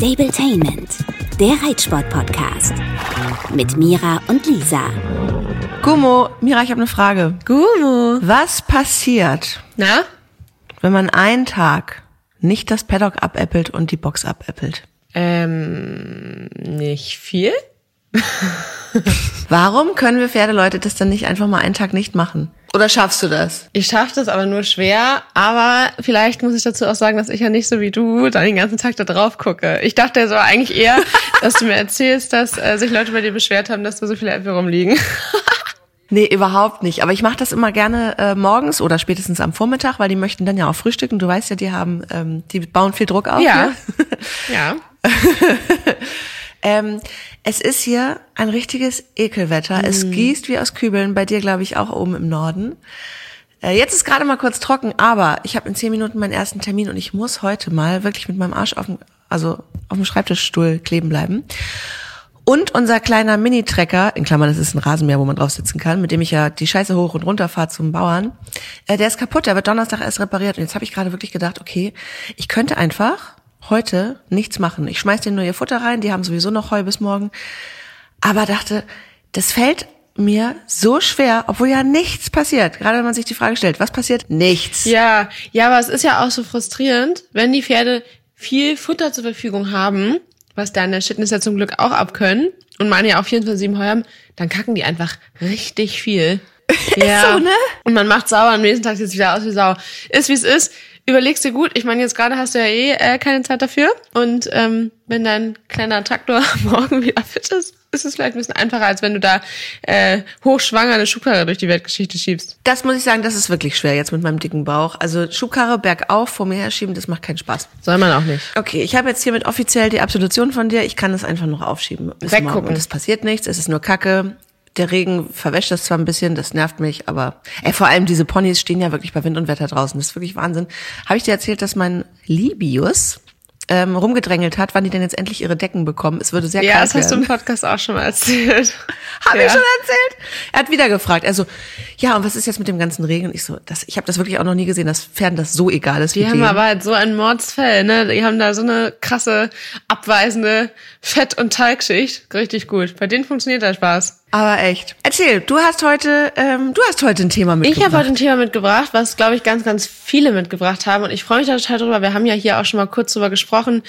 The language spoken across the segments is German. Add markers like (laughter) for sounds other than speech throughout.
Stabletainment, der Reitsport-Podcast. Mit Mira und Lisa. Gummo, Mira, ich habe eine Frage. Gummo. Was passiert, Na? wenn man einen Tag nicht das Paddock abäppelt und die Box abäppelt? Ähm, nicht viel? (laughs) Warum können wir Pferdeleute das dann nicht einfach mal einen Tag nicht machen? Oder schaffst du das? Ich schaffe das aber nur schwer, aber vielleicht muss ich dazu auch sagen, dass ich ja nicht so wie du da den ganzen Tag da drauf gucke. Ich dachte so eigentlich eher, (laughs) dass du mir erzählst, dass äh, sich Leute bei dir beschwert haben, dass da so viele Äpfel rumliegen. (laughs) Nee, überhaupt nicht. Aber ich mache das immer gerne äh, morgens oder spätestens am Vormittag, weil die möchten dann ja auch frühstücken. Du weißt ja, die haben, ähm, die bauen viel Druck auf. Ja. Ne? ja. (laughs) Ähm, es ist hier ein richtiges Ekelwetter. Es gießt wie aus Kübeln. Bei dir, glaube ich, auch oben im Norden. Äh, jetzt ist gerade mal kurz trocken, aber ich habe in zehn Minuten meinen ersten Termin und ich muss heute mal wirklich mit meinem Arsch auf dem, also auf dem Schreibtischstuhl kleben bleiben. Und unser kleiner Mini-Trecker, in Klammern, das ist ein Rasenmäher, wo man drauf sitzen kann, mit dem ich ja die Scheiße hoch und runter fahre zum Bauern, äh, der ist kaputt, der wird Donnerstag erst repariert. Und jetzt habe ich gerade wirklich gedacht, okay, ich könnte einfach heute nichts machen. Ich schmeiß denen nur ihr Futter rein, die haben sowieso noch Heu bis morgen. Aber dachte, das fällt mir so schwer, obwohl ja nichts passiert. Gerade wenn man sich die Frage stellt, was passiert? Nichts. Ja, ja, aber es ist ja auch so frustrierend, wenn die Pferde viel Futter zur Verfügung haben, was deine Shitness ja zum Glück auch abkönnen und meine ja auch 24-7 Heu haben, dann kacken die einfach richtig viel. (laughs) Ja. so, ne? Und man macht sauer, am nächsten Tag sieht es wieder aus wie Sau. Ist wie es ist. Überlegst dir gut. Ich meine, jetzt gerade hast du ja eh äh, keine Zeit dafür. Und ähm, wenn dein kleiner Traktor (laughs) morgen wieder fit ist, ist es vielleicht ein bisschen einfacher, als wenn du da äh, hochschwanger eine Schubkarre durch die Weltgeschichte schiebst. Das muss ich sagen, das ist wirklich schwer jetzt mit meinem dicken Bauch. Also Schubkarre bergauf vor mir herschieben, das macht keinen Spaß. Soll man auch nicht. Okay, ich habe jetzt hiermit offiziell die Absolution von dir. Ich kann es einfach noch aufschieben. Bis Weggucken. morgen. Und es passiert nichts, es ist nur Kacke. Der Regen verwäscht das zwar ein bisschen, das nervt mich, aber ey, vor allem diese Ponys stehen ja wirklich bei Wind und Wetter draußen. Das ist wirklich Wahnsinn. Habe ich dir erzählt, dass mein Libius ähm, rumgedrängelt hat, wann die denn jetzt endlich ihre Decken bekommen? Es würde sehr Ja, kalt das hast du werden. im Podcast auch schon mal erzählt. (laughs) Habe ja. ich schon erzählt? Er hat wieder gefragt. Also, ja, und was ist jetzt mit dem ganzen Regen? Ich so, das, ich habe das wirklich auch noch nie gesehen, dass Pferden das so egal ist wie Die haben denen. aber halt so ein Mordsfell, ne? Die haben da so eine krasse, abweisende Fett- und Talgschicht. Richtig gut. Bei denen funktioniert der Spaß. Aber echt. Erzähl, du hast heute, ähm, du hast heute ein Thema Ich mitgebracht. habe heute ein Thema mitgebracht, was, glaube ich, ganz, ganz viele mitgebracht haben. Und ich freue mich da total drüber. Wir haben ja hier auch schon mal kurz drüber gesprochen.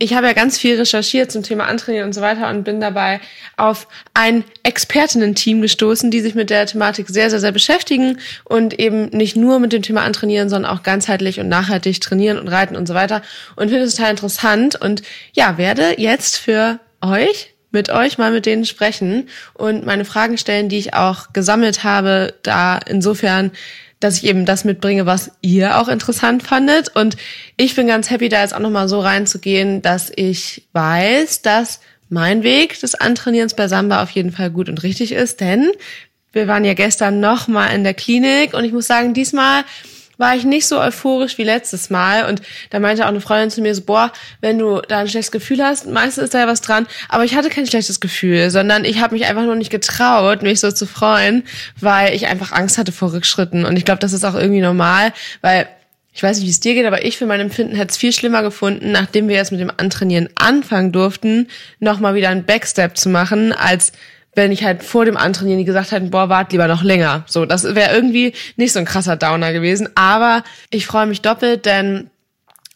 Ich habe ja ganz viel recherchiert zum Thema Antrainieren und so weiter und bin dabei auf ein Expertinnen-Team gestoßen, die sich mit der Thematik sehr, sehr, sehr beschäftigen und eben nicht nur mit dem Thema Antrainieren, sondern auch ganzheitlich und nachhaltig trainieren und reiten und so weiter. Und finde es total interessant und ja, werde jetzt für euch mit euch mal mit denen sprechen und meine Fragen stellen, die ich auch gesammelt habe, da insofern, dass ich eben das mitbringe, was ihr auch interessant fandet. Und ich bin ganz happy, da jetzt auch nochmal so reinzugehen, dass ich weiß, dass mein Weg des Antrainierens bei Samba auf jeden Fall gut und richtig ist, denn wir waren ja gestern nochmal in der Klinik und ich muss sagen, diesmal war ich nicht so euphorisch wie letztes Mal. Und da meinte auch eine Freundin zu mir so, boah, wenn du da ein schlechtes Gefühl hast, meistens ist da ja was dran. Aber ich hatte kein schlechtes Gefühl, sondern ich habe mich einfach nur nicht getraut, mich so zu freuen, weil ich einfach Angst hatte vor Rückschritten. Und ich glaube, das ist auch irgendwie normal, weil ich weiß nicht, wie es dir geht, aber ich für mein Empfinden hätte es viel schlimmer gefunden, nachdem wir jetzt mit dem Antrainieren anfangen durften, nochmal wieder einen Backstep zu machen, als wenn ich halt vor dem Antrainieren gesagt hätte, boah, wart lieber noch länger. So, das wäre irgendwie nicht so ein krasser Downer gewesen. Aber ich freue mich doppelt, denn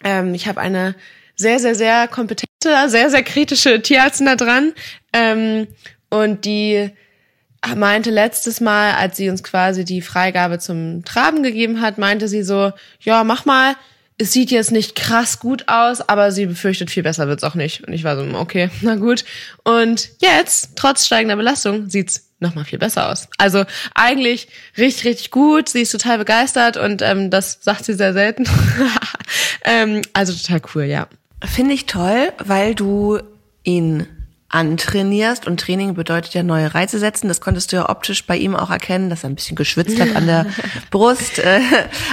ähm, ich habe eine sehr, sehr, sehr kompetente, sehr, sehr kritische Tierärztin da dran. Ähm, und die meinte letztes Mal, als sie uns quasi die Freigabe zum Traben gegeben hat, meinte sie so, ja, mach mal, es sieht jetzt nicht krass gut aus, aber sie befürchtet, viel besser wird's auch nicht. Und ich war so, okay, (laughs) na gut. Und jetzt, trotz steigender Belastung, sieht's noch mal viel besser aus. Also eigentlich richtig, richtig gut. Sie ist total begeistert und ähm, das sagt sie sehr selten. (laughs) ähm, also total cool, ja. Finde ich toll, weil du ihn antrainierst und Training bedeutet ja neue Reize setzen. Das konntest du ja optisch bei ihm auch erkennen, dass er ein bisschen geschwitzt hat an der (laughs) Brust. Äh,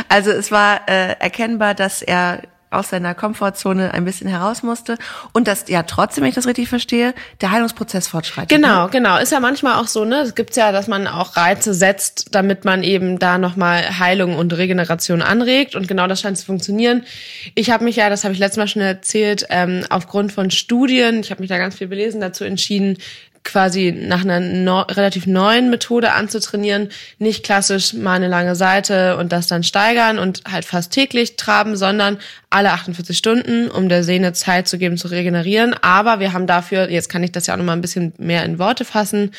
Also es war äh, erkennbar, dass er aus seiner Komfortzone ein bisschen heraus musste und dass ja trotzdem, wenn ich das richtig verstehe, der Heilungsprozess fortschreitet. Genau, ne? genau. Ist ja manchmal auch so, ne? Es gibt ja, dass man auch Reize setzt, damit man eben da nochmal Heilung und Regeneration anregt und genau das scheint zu funktionieren. Ich habe mich ja, das habe ich letztes Mal schon erzählt, ähm, aufgrund von Studien, ich habe mich da ganz viel belesen, dazu entschieden, quasi nach einer no relativ neuen Methode anzutrainieren, nicht klassisch mal eine lange Seite und das dann steigern und halt fast täglich traben, sondern alle 48 Stunden, um der Sehne Zeit zu geben, zu regenerieren. Aber wir haben dafür, jetzt kann ich das ja auch noch mal ein bisschen mehr in Worte fassen,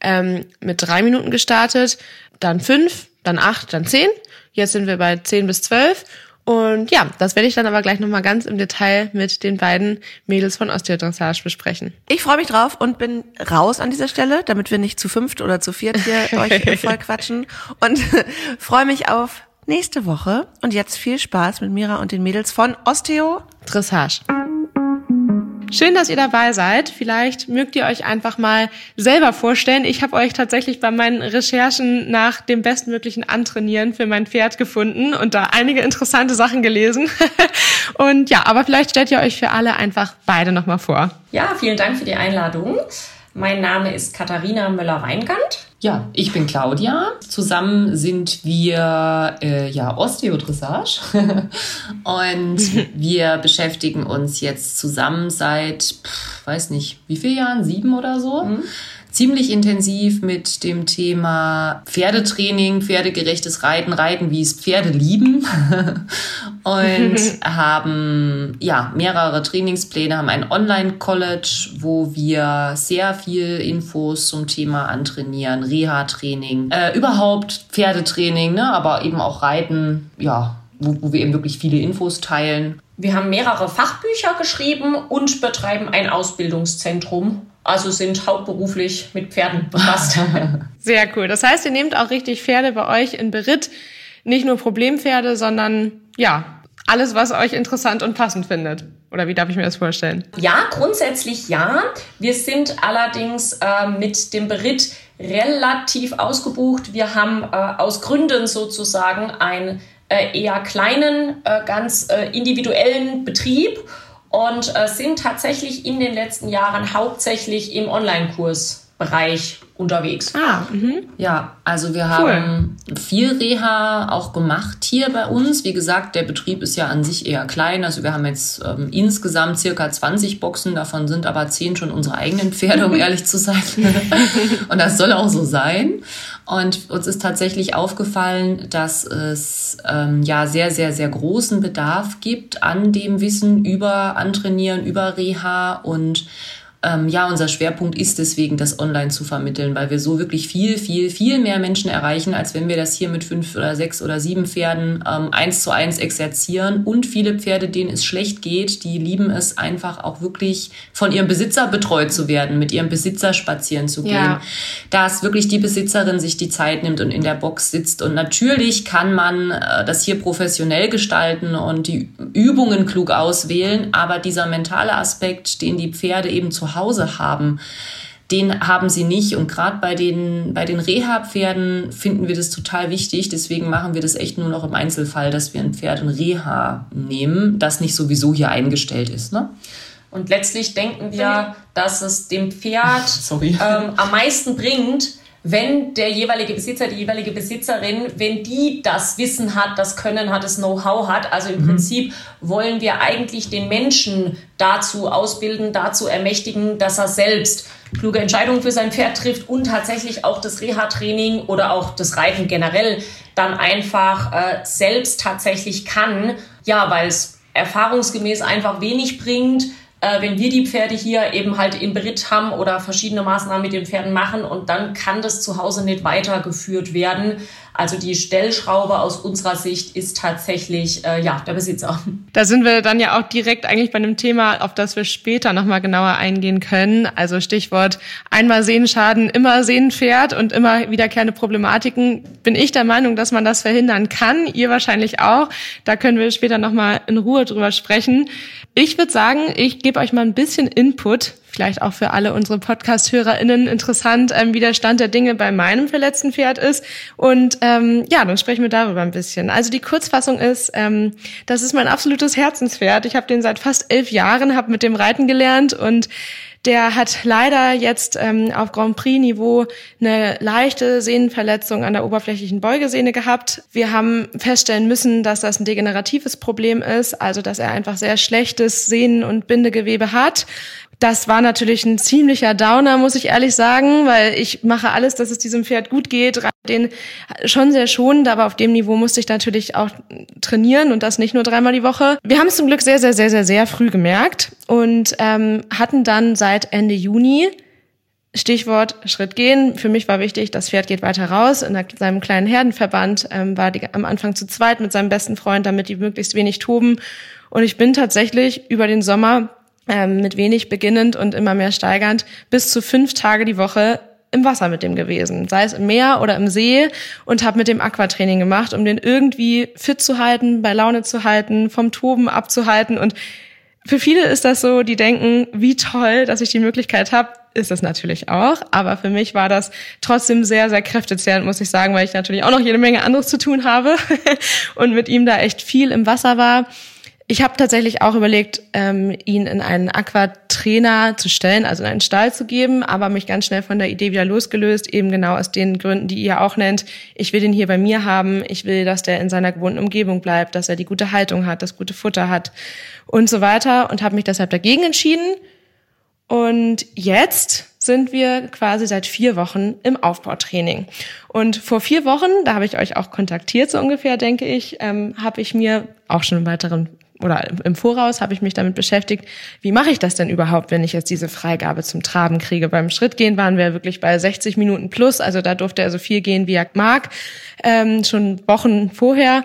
ähm, mit drei Minuten gestartet, dann fünf, dann acht, dann zehn. Jetzt sind wir bei zehn bis zwölf und ja, das werde ich dann aber gleich nochmal ganz im Detail mit den beiden Mädels von Osteodressage besprechen. Ich freue mich drauf und bin raus an dieser Stelle, damit wir nicht zu fünft oder zu viert hier (laughs) euch voll quatschen. Und (laughs) freue mich auf nächste Woche. Und jetzt viel Spaß mit Mira und den Mädels von Osteo Dressage. Schön, dass ihr dabei seid. Vielleicht mögt ihr euch einfach mal selber vorstellen. Ich habe euch tatsächlich bei meinen Recherchen nach dem bestmöglichen Antrainieren für mein Pferd gefunden und da einige interessante Sachen gelesen. (laughs) und ja, aber vielleicht stellt ihr euch für alle einfach beide nochmal vor. Ja, vielen Dank für die Einladung. Mein Name ist Katharina Müller-Weingart. Ja, ich bin Claudia. Zusammen sind wir äh, ja Osteodressage (laughs) und (laughs) wir beschäftigen uns jetzt zusammen seit, pff, weiß nicht, wie viele Jahren, sieben oder so. Mhm ziemlich intensiv mit dem Thema Pferdetraining, pferdegerechtes Reiten, Reiten, wie es Pferde lieben (laughs) und (laughs) haben ja mehrere Trainingspläne, haben ein Online-College, wo wir sehr viel Infos zum Thema antrainieren, Reha-Training, äh, überhaupt Pferdetraining, ne, aber eben auch Reiten, ja, wo, wo wir eben wirklich viele Infos teilen. Wir haben mehrere Fachbücher geschrieben und betreiben ein Ausbildungszentrum also sind hauptberuflich mit Pferden befasst. (laughs) Sehr cool. Das heißt, ihr nehmt auch richtig Pferde bei euch in Beritt. Nicht nur Problempferde, sondern ja, alles, was euch interessant und passend findet. Oder wie darf ich mir das vorstellen? Ja, grundsätzlich ja. Wir sind allerdings äh, mit dem Beritt relativ ausgebucht. Wir haben äh, aus Gründen sozusagen einen äh, eher kleinen, äh, ganz äh, individuellen Betrieb und äh, sind tatsächlich in den letzten Jahren hauptsächlich im Online-Kursbereich unterwegs. Ah, mhm. ja, also wir cool. haben viel Reha auch gemacht hier bei uns. Wie gesagt, der Betrieb ist ja an sich eher klein. Also wir haben jetzt ähm, insgesamt circa 20 Boxen, davon sind aber 10 schon unsere eigenen Pferde, um (laughs) ehrlich zu sein. (laughs) Und das soll auch so sein. Und uns ist tatsächlich aufgefallen, dass es ähm, ja sehr, sehr, sehr großen Bedarf gibt an dem Wissen über Antrainieren, über Reha und ähm, ja, unser Schwerpunkt ist deswegen, das online zu vermitteln, weil wir so wirklich viel, viel, viel mehr Menschen erreichen, als wenn wir das hier mit fünf oder sechs oder sieben Pferden ähm, eins zu eins exerzieren. Und viele Pferde, denen es schlecht geht, die lieben es einfach auch wirklich von ihrem Besitzer betreut zu werden, mit ihrem Besitzer spazieren zu gehen. Ja. Dass wirklich die Besitzerin sich die Zeit nimmt und in der Box sitzt. Und natürlich kann man äh, das hier professionell gestalten und die Übungen klug auswählen, aber dieser mentale Aspekt, den die Pferde eben zu Hause haben, den haben sie nicht. Und gerade bei den, bei den Reha-Pferden finden wir das total wichtig. Deswegen machen wir das echt nur noch im Einzelfall, dass wir ein Pferd in Reha nehmen, das nicht sowieso hier eingestellt ist. Ne? Und letztlich denken wir, dass es dem Pferd (laughs) ähm, am meisten bringt, wenn der jeweilige Besitzer, die jeweilige Besitzerin, wenn die das Wissen hat, das Können hat, das Know-how hat, also im mhm. Prinzip wollen wir eigentlich den Menschen dazu ausbilden, dazu ermächtigen, dass er selbst kluge Entscheidungen für sein Pferd trifft und tatsächlich auch das Reha-Training oder auch das Reiten generell dann einfach äh, selbst tatsächlich kann. Ja, weil es erfahrungsgemäß einfach wenig bringt, äh, wenn wir die Pferde hier eben halt im Beritt haben oder verschiedene Maßnahmen mit den Pferden machen und dann kann das zu Hause nicht weitergeführt werden. Also die Stellschraube aus unserer Sicht ist tatsächlich äh, ja der Besitzer. Da sind wir dann ja auch direkt eigentlich bei einem Thema, auf das wir später nochmal genauer eingehen können. Also Stichwort einmal Sehenschaden, immer Sehenpferd und immer wiederkehrende Problematiken. Bin ich der Meinung, dass man das verhindern kann. Ihr wahrscheinlich auch. Da können wir später nochmal in Ruhe drüber sprechen. Ich würde sagen, ich gebe euch mal ein bisschen Input vielleicht auch für alle unsere Podcast-HörerInnen interessant, ähm, wie der Stand der Dinge bei meinem verletzten Pferd ist. Und ähm, ja, dann sprechen wir darüber ein bisschen. Also die Kurzfassung ist, ähm, das ist mein absolutes Herzenspferd. Ich habe den seit fast elf Jahren, habe mit dem Reiten gelernt und der hat leider jetzt ähm, auf Grand Prix-Niveau eine leichte Sehnenverletzung an der oberflächlichen Beugesehne gehabt. Wir haben feststellen müssen, dass das ein degeneratives Problem ist, also dass er einfach sehr schlechtes Sehnen- und Bindegewebe hat. Das war natürlich ein ziemlicher Downer, muss ich ehrlich sagen, weil ich mache alles, dass es diesem Pferd gut geht, den schon sehr schonend, aber auf dem Niveau musste ich natürlich auch trainieren und das nicht nur dreimal die Woche. Wir haben es zum Glück sehr, sehr, sehr, sehr, sehr früh gemerkt und ähm, hatten dann seit Ende Juni Stichwort Schritt gehen. Für mich war wichtig, das Pferd geht weiter raus. In seinem kleinen Herdenverband ähm, war die am Anfang zu zweit mit seinem besten Freund, damit die möglichst wenig toben. Und ich bin tatsächlich über den Sommer ähm, mit wenig beginnend und immer mehr steigernd bis zu fünf Tage die Woche im Wasser mit dem gewesen, sei es im Meer oder im See und habe mit dem Aquatraining gemacht, um den irgendwie fit zu halten, bei Laune zu halten, vom Toben abzuhalten. Und für viele ist das so, die denken, wie toll, dass ich die Möglichkeit habe, ist es natürlich auch, aber für mich war das trotzdem sehr, sehr kräftezehrend, muss ich sagen, weil ich natürlich auch noch jede Menge anderes zu tun habe (laughs) und mit ihm da echt viel im Wasser war. Ich habe tatsächlich auch überlegt, ähm, ihn in einen Aquatrainer zu stellen, also in einen Stall zu geben, aber mich ganz schnell von der Idee wieder losgelöst, eben genau aus den Gründen, die ihr auch nennt. Ich will den hier bei mir haben, ich will, dass der in seiner gewohnten Umgebung bleibt, dass er die gute Haltung hat, das gute Futter hat und so weiter und habe mich deshalb dagegen entschieden. Und jetzt sind wir quasi seit vier Wochen im Aufbautraining. Und vor vier Wochen, da habe ich euch auch kontaktiert, so ungefähr, denke ich, ähm, habe ich mir auch schon einen weiteren oder im Voraus habe ich mich damit beschäftigt, wie mache ich das denn überhaupt, wenn ich jetzt diese Freigabe zum Traben kriege. Beim Schrittgehen waren wir wirklich bei 60 Minuten plus, also da durfte er so viel gehen, wie er mag, ähm, schon Wochen vorher.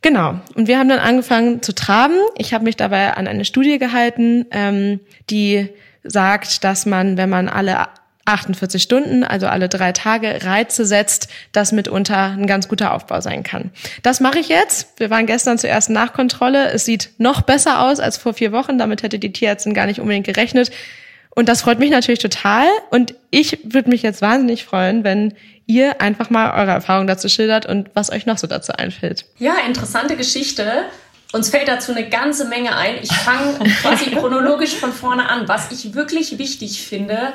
Genau. Und wir haben dann angefangen zu traben. Ich habe mich dabei an eine Studie gehalten, ähm, die sagt, dass man, wenn man alle 48 Stunden, also alle drei Tage Reize setzt, das mitunter ein ganz guter Aufbau sein kann. Das mache ich jetzt. Wir waren gestern zur ersten Nachkontrolle. Es sieht noch besser aus als vor vier Wochen. Damit hätte die Tierärztin gar nicht unbedingt gerechnet. Und das freut mich natürlich total. Und ich würde mich jetzt wahnsinnig freuen, wenn ihr einfach mal eure Erfahrung dazu schildert und was euch noch so dazu einfällt. Ja, interessante Geschichte. Uns fällt dazu eine ganze Menge ein. Ich fange (laughs) quasi chronologisch von vorne an. Was ich wirklich wichtig finde,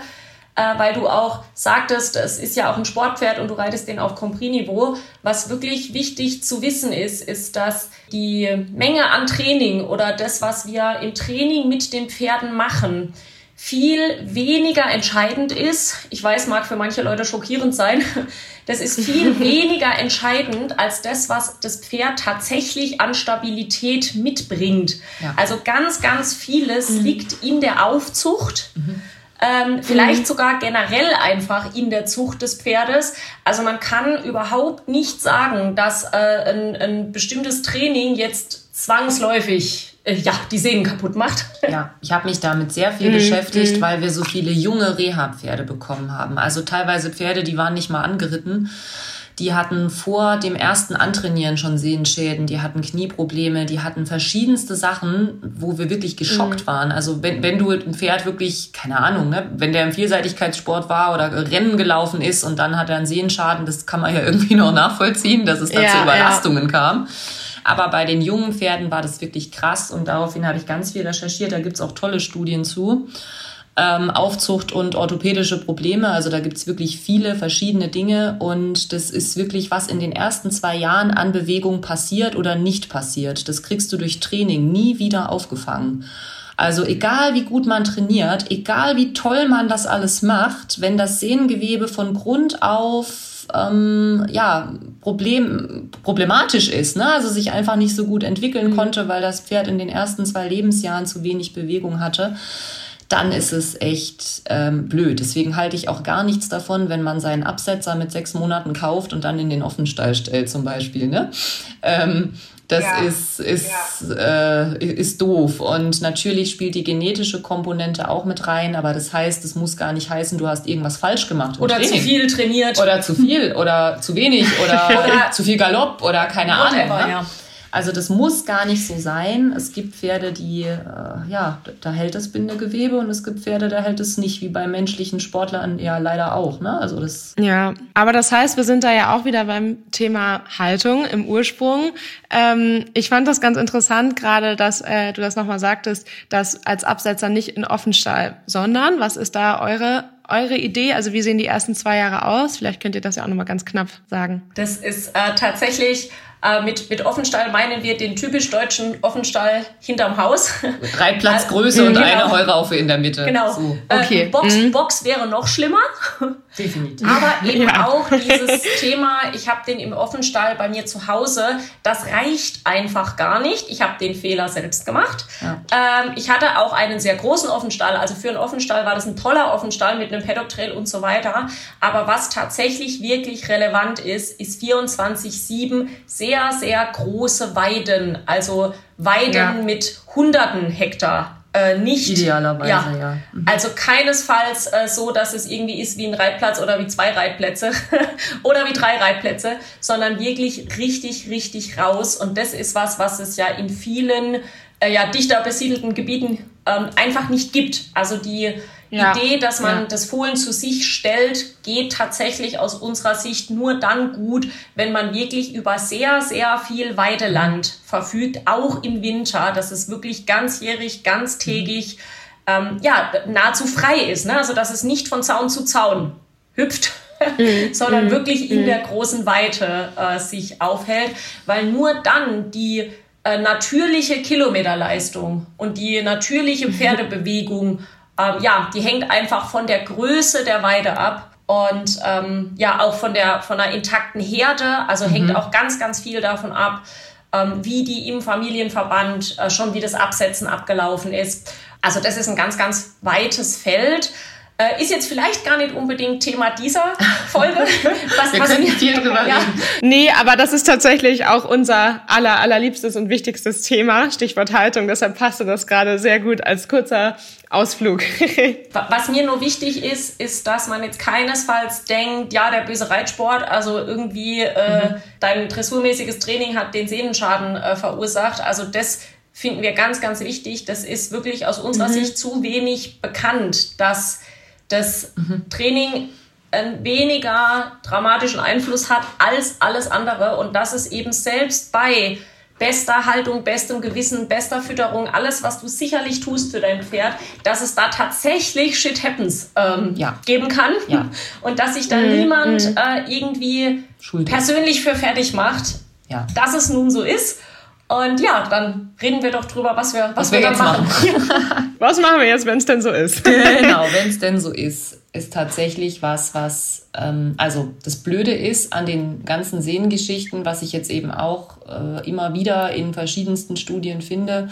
äh, weil du auch sagtest, es ist ja auch ein Sportpferd und du reitest den auf Compris-Niveau. Was wirklich wichtig zu wissen ist, ist, dass die Menge an Training oder das, was wir im Training mit den Pferden machen, viel weniger entscheidend ist. Ich weiß, mag für manche Leute schockierend sein. (laughs) Das ist viel (laughs) weniger entscheidend als das, was das Pferd tatsächlich an Stabilität mitbringt. Ja. Also ganz, ganz vieles mhm. liegt in der Aufzucht. Mhm ähm, vielleicht mhm. sogar generell einfach in der Zucht des Pferdes. Also man kann überhaupt nicht sagen, dass äh, ein, ein bestimmtes Training jetzt zwangsläufig äh, ja, die Sehnen kaputt macht. (laughs) Ja, ich habe mich damit sehr viel mhm. beschäftigt, mhm. weil wir so viele junge Reha-Pferde bekommen haben. Also teilweise Pferde, die waren nicht mal angeritten die hatten vor dem ersten Antrainieren schon Sehenschäden, die hatten Knieprobleme, die hatten verschiedenste Sachen, wo wir wirklich geschockt mhm. waren. Also wenn, wenn du ein Pferd wirklich, keine Ahnung, ne, wenn der im Vielseitigkeitssport war oder Rennen gelaufen ist und dann hat er einen Sehenschaden, das kann man ja (laughs) irgendwie noch nachvollziehen, dass es da ja, zu Überlastungen ja. kam. Aber bei den jungen Pferden war das wirklich krass und daraufhin habe ich ganz viel recherchiert. Da gibt's auch tolle Studien zu ähm, Aufzucht und orthopädische Probleme. Also da gibt's wirklich viele verschiedene Dinge und das ist wirklich, was in den ersten zwei Jahren an Bewegung passiert oder nicht passiert. Das kriegst du durch Training nie wieder aufgefangen. Also egal wie gut man trainiert, egal wie toll man das alles macht, wenn das Sehnengewebe von Grund auf ähm, ja, Problem, problematisch ist, ne? also sich einfach nicht so gut entwickeln mhm. konnte, weil das Pferd in den ersten zwei Lebensjahren zu wenig Bewegung hatte, dann ist es echt ähm, blöd. Deswegen halte ich auch gar nichts davon, wenn man seinen Absetzer mit sechs Monaten kauft und dann in den Offenstall stellt zum Beispiel. Ne? Ähm, das ja, ist, ist, ja. äh, ist doof. Und natürlich spielt die genetische Komponente auch mit rein, aber das heißt, es muss gar nicht heißen, du hast irgendwas falsch gemacht. Oder Training. zu viel trainiert. Oder zu viel oder zu wenig oder, (laughs) oder zu viel Galopp oder keine Ahnung. Ne? Ja. Also das muss gar nicht so sein. Es gibt Pferde, die, äh, ja, da hält das Bindegewebe und es gibt Pferde, da hält es nicht, wie bei menschlichen Sportlern ja leider auch. Ne? Also das ja, aber das heißt, wir sind da ja auch wieder beim Thema Haltung im Ursprung. Ähm, ich fand das ganz interessant, gerade, dass äh, du das nochmal sagtest, dass als Absetzer nicht in Offenstall, sondern was ist da eure eure Idee? Also wie sehen die ersten zwei Jahre aus? Vielleicht könnt ihr das ja auch nochmal ganz knapp sagen. Das ist äh, tatsächlich äh, mit, mit Offenstall meinen wir den typisch deutschen Offenstall hinterm Haus. Reitplatzgröße (laughs) also, und genau. eine Heuraufe in der Mitte. Genau. So. Äh, okay. Äh, Box, mhm. Box wäre noch schlimmer. Definitiv. Aber (laughs) eben ja. auch dieses Thema, ich habe den im Offenstall bei mir zu Hause, das reicht einfach gar nicht. Ich habe den Fehler selbst gemacht. Ja. Ähm, ich hatte auch einen sehr großen Offenstall. Also für einen Offenstall war das ein toller Offenstall mit einem Paddock Trail und so weiter. Aber was tatsächlich wirklich relevant ist, ist 24-7 sehr, sehr große Weiden. Also Weiden ja. mit hunderten Hektar äh, nicht. Idealerweise, ja. ja. Mhm. Also keinesfalls äh, so, dass es irgendwie ist wie ein Reitplatz oder wie zwei Reitplätze (laughs) oder wie drei Reitplätze, sondern wirklich richtig, richtig raus. Und das ist was, was es ja in vielen äh, ja, dichter besiedelten Gebieten ähm, einfach nicht gibt. Also die ja. Idee, dass man ja. das Fohlen zu sich stellt, geht tatsächlich aus unserer Sicht nur dann gut, wenn man wirklich über sehr, sehr viel Weideland verfügt, auch im Winter, dass es wirklich ganzjährig, ganztägig, ähm, ja, nahezu frei ist. Ne? Also, dass es nicht von Zaun zu Zaun hüpft. (laughs) Mhm. sondern mhm. wirklich in mhm. der großen Weite äh, sich aufhält, weil nur dann die äh, natürliche Kilometerleistung und die natürliche (laughs) Pferdebewegung ähm, ja, die hängt einfach von der Größe der Weide ab und ähm, ja auch von der von der intakten Herde. Also mhm. hängt auch ganz ganz viel davon ab, ähm, wie die im Familienverband äh, schon wie das Absetzen abgelaufen ist. Also das ist ein ganz ganz weites Feld. Äh, ist jetzt vielleicht gar nicht unbedingt Thema dieser (laughs) Folge. Was, Wir was können nicht viel (laughs) drüber ja. reden. Nee, aber das ist tatsächlich auch unser aller, allerliebstes und wichtigstes Thema, Stichwort Haltung. Deshalb passte das gerade sehr gut als kurzer Ausflug. (laughs) was mir nur wichtig ist, ist, dass man jetzt keinesfalls denkt, ja, der böse Reitsport, also irgendwie äh, mhm. dein dressurmäßiges Training hat den Sehnenschaden äh, verursacht. Also das finden wir ganz, ganz wichtig. Das ist wirklich aus unserer mhm. Sicht zu wenig bekannt, dass das mhm. Training einen weniger dramatischen Einfluss hat als alles andere und dass es eben selbst bei bester Haltung, bestem Gewissen, bester Fütterung, alles, was du sicherlich tust für dein Pferd, dass es da tatsächlich Shit Happens ähm, ja. geben kann ja. (laughs) und dass sich da mhm. niemand mhm. äh, irgendwie Schuld. persönlich für fertig macht, ja. dass es nun so ist und ja, dann reden wir doch drüber, was wir, was, was wir, wir dann machen. machen. (laughs) was machen wir jetzt, wenn es denn so ist? genau, (laughs) wenn es denn so ist, ist tatsächlich was, was, ähm, also das Blöde ist an den ganzen Sehnengeschichten, was ich jetzt eben auch äh, immer wieder in verschiedensten Studien finde,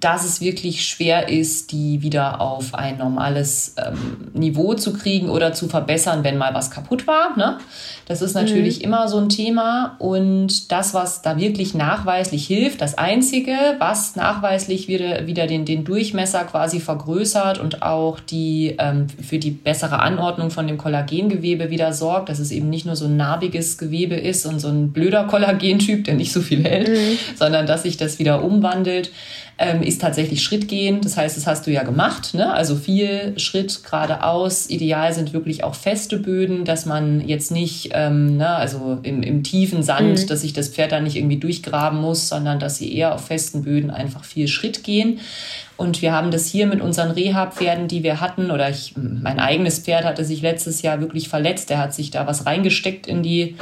dass es wirklich schwer ist, die wieder auf ein normales ähm, Niveau zu kriegen oder zu verbessern, wenn mal was kaputt war. Ne? Das ist natürlich mhm. immer so ein Thema. Und das, was da wirklich nachweislich hilft, das Einzige, was nachweislich wieder, wieder den, den Durchmesser quasi vergrößert und auch die, ähm, für die bessere Anordnung von dem Kollagengewebe wieder sorgt, dass es eben nicht nur so ein narbiges Gewebe ist und so ein blöder Kollagentyp, der nicht so viel hält, mhm. sondern dass sich das wieder umwandelt ähm, ist tatsächlich Schrittgehen. Das heißt, das hast du ja gemacht. Ne? Also viel Schritt geradeaus. Ideal sind wirklich auch feste Böden, dass man jetzt nicht, ähm, ne, also im, im tiefen Sand, mhm. dass sich das Pferd da nicht irgendwie durchgraben muss, sondern dass sie eher auf festen Böden einfach viel Schritt gehen. Und wir haben das hier mit unseren Reha-Pferden, die wir hatten, oder ich, mein eigenes Pferd hatte sich letztes Jahr wirklich verletzt. Der hat sich da was reingesteckt in die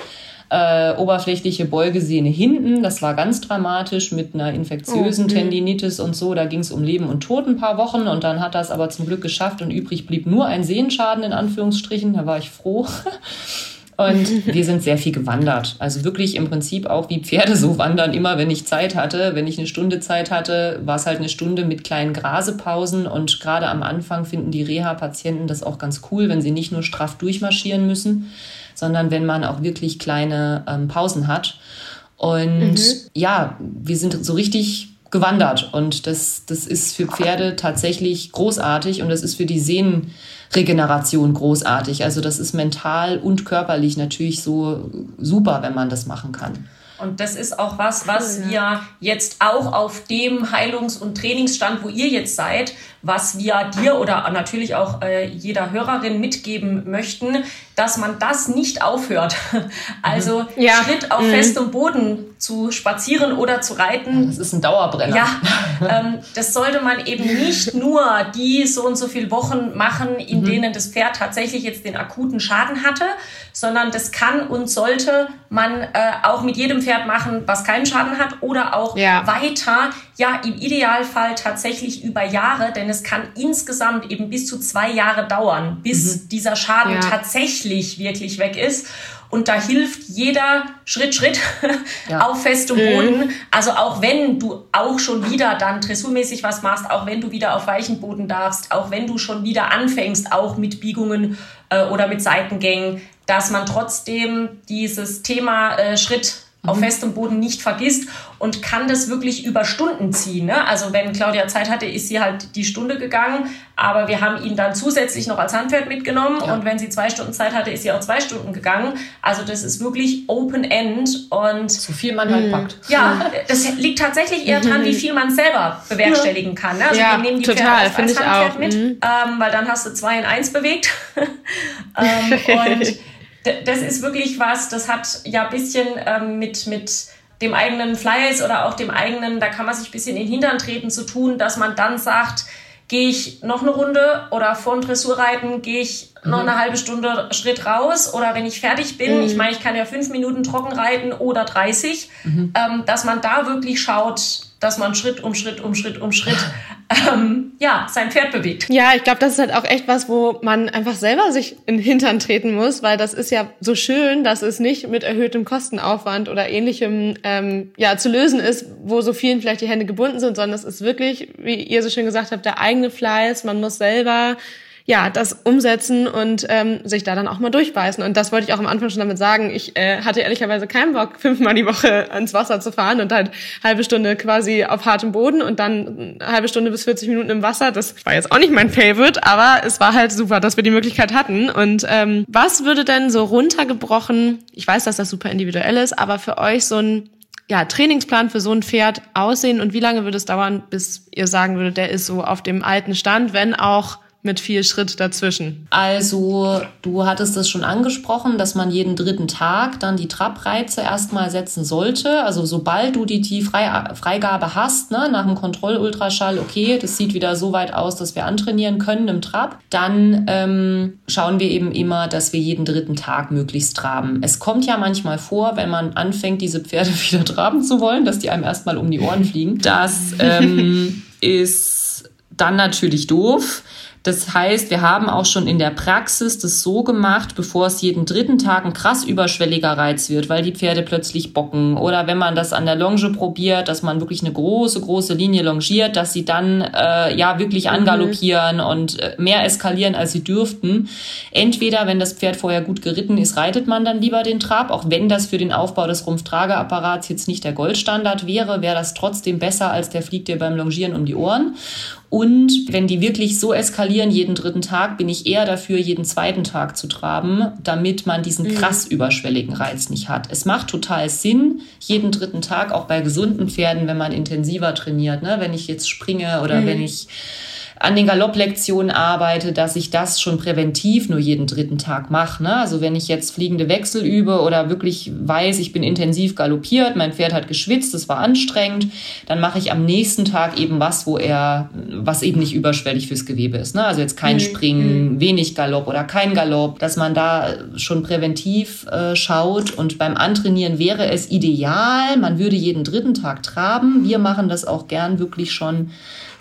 äh, oberflächliche Beugesehne hinten. Das war ganz dramatisch mit einer infektiösen oh, Tendinitis und so. Da ging es um Leben und Tod ein paar Wochen und dann hat es aber zum Glück geschafft und übrig blieb nur ein Sehenschaden in Anführungsstrichen. Da war ich froh. (laughs) Und wir sind sehr viel gewandert. Also wirklich im Prinzip auch wie Pferde so wandern. Immer wenn ich Zeit hatte, wenn ich eine Stunde Zeit hatte, war es halt eine Stunde mit kleinen Grasepausen. Und gerade am Anfang finden die Reha-Patienten das auch ganz cool, wenn sie nicht nur straff durchmarschieren müssen, sondern wenn man auch wirklich kleine ähm, Pausen hat. Und mhm. ja, wir sind so richtig gewandert und das, das ist für Pferde tatsächlich großartig und das ist für die Sehnenregeneration großartig. Also das ist mental und körperlich natürlich so super, wenn man das machen kann. Und das ist auch was, was cool, ja. wir jetzt auch auf dem Heilungs- und Trainingsstand, wo ihr jetzt seid, was wir dir oder natürlich auch äh, jeder Hörerin mitgeben möchten, dass man das nicht aufhört. Also ja. Schritt auf mhm. festem Boden zu spazieren oder zu reiten. Das ist ein Dauerbrenner. Ja, (laughs) ähm, das sollte man eben nicht nur die so und so viele Wochen machen, in mhm. denen das Pferd tatsächlich jetzt den akuten Schaden hatte, sondern das kann und sollte man äh, auch mit jedem Pferd machen, was keinen Schaden hat oder auch ja. weiter, ja, im Idealfall tatsächlich über Jahre, denn es kann insgesamt eben bis zu zwei Jahre dauern, bis mhm. dieser Schaden ja. tatsächlich wirklich weg ist. Und da hilft jeder Schritt, Schritt (laughs) ja. auf festem mhm. Boden. Also auch wenn du auch schon wieder dann dressurmäßig was machst, auch wenn du wieder auf weichen Boden darfst, auch wenn du schon wieder anfängst, auch mit Biegungen äh, oder mit Seitengängen, dass man trotzdem dieses Thema äh, Schritt auf mhm. festem Boden nicht vergisst und kann das wirklich über Stunden ziehen. Ne? Also wenn Claudia Zeit hatte, ist sie halt die Stunde gegangen, aber wir haben ihn dann zusätzlich noch als Handpferd mitgenommen ja. und wenn sie zwei Stunden Zeit hatte, ist sie auch zwei Stunden gegangen. Also das ist wirklich Open End und so viel man halt packt. Ja, das liegt tatsächlich eher dran, wie viel man selber bewerkstelligen kann. Ne? Also ja, wir nehmen die total, Pferde als, als Handpferd mit, mhm. ähm, weil dann hast du zwei in eins bewegt (laughs) ähm, und (laughs) das ist wirklich was, das hat ja ein bisschen ähm, mit, mit dem eigenen Fleiß oder auch dem eigenen, da kann man sich ein bisschen in den Hintern treten zu tun, dass man dann sagt, gehe ich noch eine Runde oder vor dem Dressurreiten gehe ich noch mhm. eine halbe Stunde Schritt raus oder wenn ich fertig bin, mhm. ich meine, ich kann ja fünf Minuten trocken reiten oder 30, mhm. ähm, dass man da wirklich schaut, dass man Schritt um Schritt um Schritt um Schritt ähm, ja, sein Pferd bewegt. Ja, ich glaube, das ist halt auch echt was, wo man einfach selber sich in den Hintern treten muss, weil das ist ja so schön, dass es nicht mit erhöhtem Kostenaufwand oder ähnlichem ähm, ja, zu lösen ist, wo so vielen vielleicht die Hände gebunden sind, sondern es ist wirklich, wie ihr so schön gesagt habt, der eigene Fleiß. Man muss selber ja, das umsetzen und ähm, sich da dann auch mal durchbeißen. Und das wollte ich auch am Anfang schon damit sagen. Ich äh, hatte ehrlicherweise keinen Bock, (laughs) fünfmal die Woche ans Wasser zu fahren und halt halbe Stunde quasi auf hartem Boden und dann halbe Stunde bis 40 Minuten im Wasser. Das war jetzt auch nicht mein Favorite, aber es war halt super, dass wir die Möglichkeit hatten. Und ähm, was würde denn so runtergebrochen, ich weiß, dass das super individuell ist, aber für euch so ein ja, Trainingsplan für so ein Pferd aussehen und wie lange würde es dauern, bis ihr sagen würdet, der ist so auf dem alten Stand, wenn auch mit viel Schritt dazwischen? Also, du hattest es schon angesprochen, dass man jeden dritten Tag dann die Trabreize erstmal setzen sollte. Also, sobald du die, die Freigabe hast, ne, nach dem Kontrollultraschall, okay, das sieht wieder so weit aus, dass wir antrainieren können im Trab, dann ähm, schauen wir eben immer, dass wir jeden dritten Tag möglichst traben. Es kommt ja manchmal vor, wenn man anfängt, diese Pferde (laughs) wieder traben zu wollen, dass die einem erstmal um die Ohren fliegen. Das ähm, (laughs) ist dann natürlich doof. Das heißt, wir haben auch schon in der Praxis das so gemacht, bevor es jeden dritten Tag ein krass überschwelliger Reiz wird, weil die Pferde plötzlich bocken. Oder wenn man das an der Longe probiert, dass man wirklich eine große, große Linie longiert, dass sie dann äh, ja wirklich mhm. angaloppieren mhm. und äh, mehr eskalieren, als sie dürften. Entweder, wenn das Pferd vorher gut geritten ist, reitet man dann lieber den Trab, auch wenn das für den Aufbau des Rumpftrageapparats jetzt nicht der Goldstandard wäre, wäre das trotzdem besser, als der fliegt dir beim Longieren um die Ohren. Und wenn die wirklich so eskalieren jeden dritten Tag, bin ich eher dafür, jeden zweiten Tag zu traben, damit man diesen mhm. krass überschwelligen Reiz nicht hat. Es macht total Sinn, jeden dritten Tag, auch bei gesunden Pferden, wenn man intensiver trainiert, ne? wenn ich jetzt springe oder mhm. wenn ich an den Galopplektionen arbeite, dass ich das schon präventiv nur jeden dritten Tag mache. Ne? Also wenn ich jetzt fliegende Wechsel übe oder wirklich weiß, ich bin intensiv galoppiert, mein Pferd hat geschwitzt, das war anstrengend, dann mache ich am nächsten Tag eben was, wo er, was eben nicht überschwellig fürs Gewebe ist. Ne? Also jetzt kein mhm. Springen, mhm. wenig Galopp oder kein Galopp, dass man da schon präventiv äh, schaut. Und beim Antrainieren wäre es ideal, man würde jeden dritten Tag traben. Wir machen das auch gern wirklich schon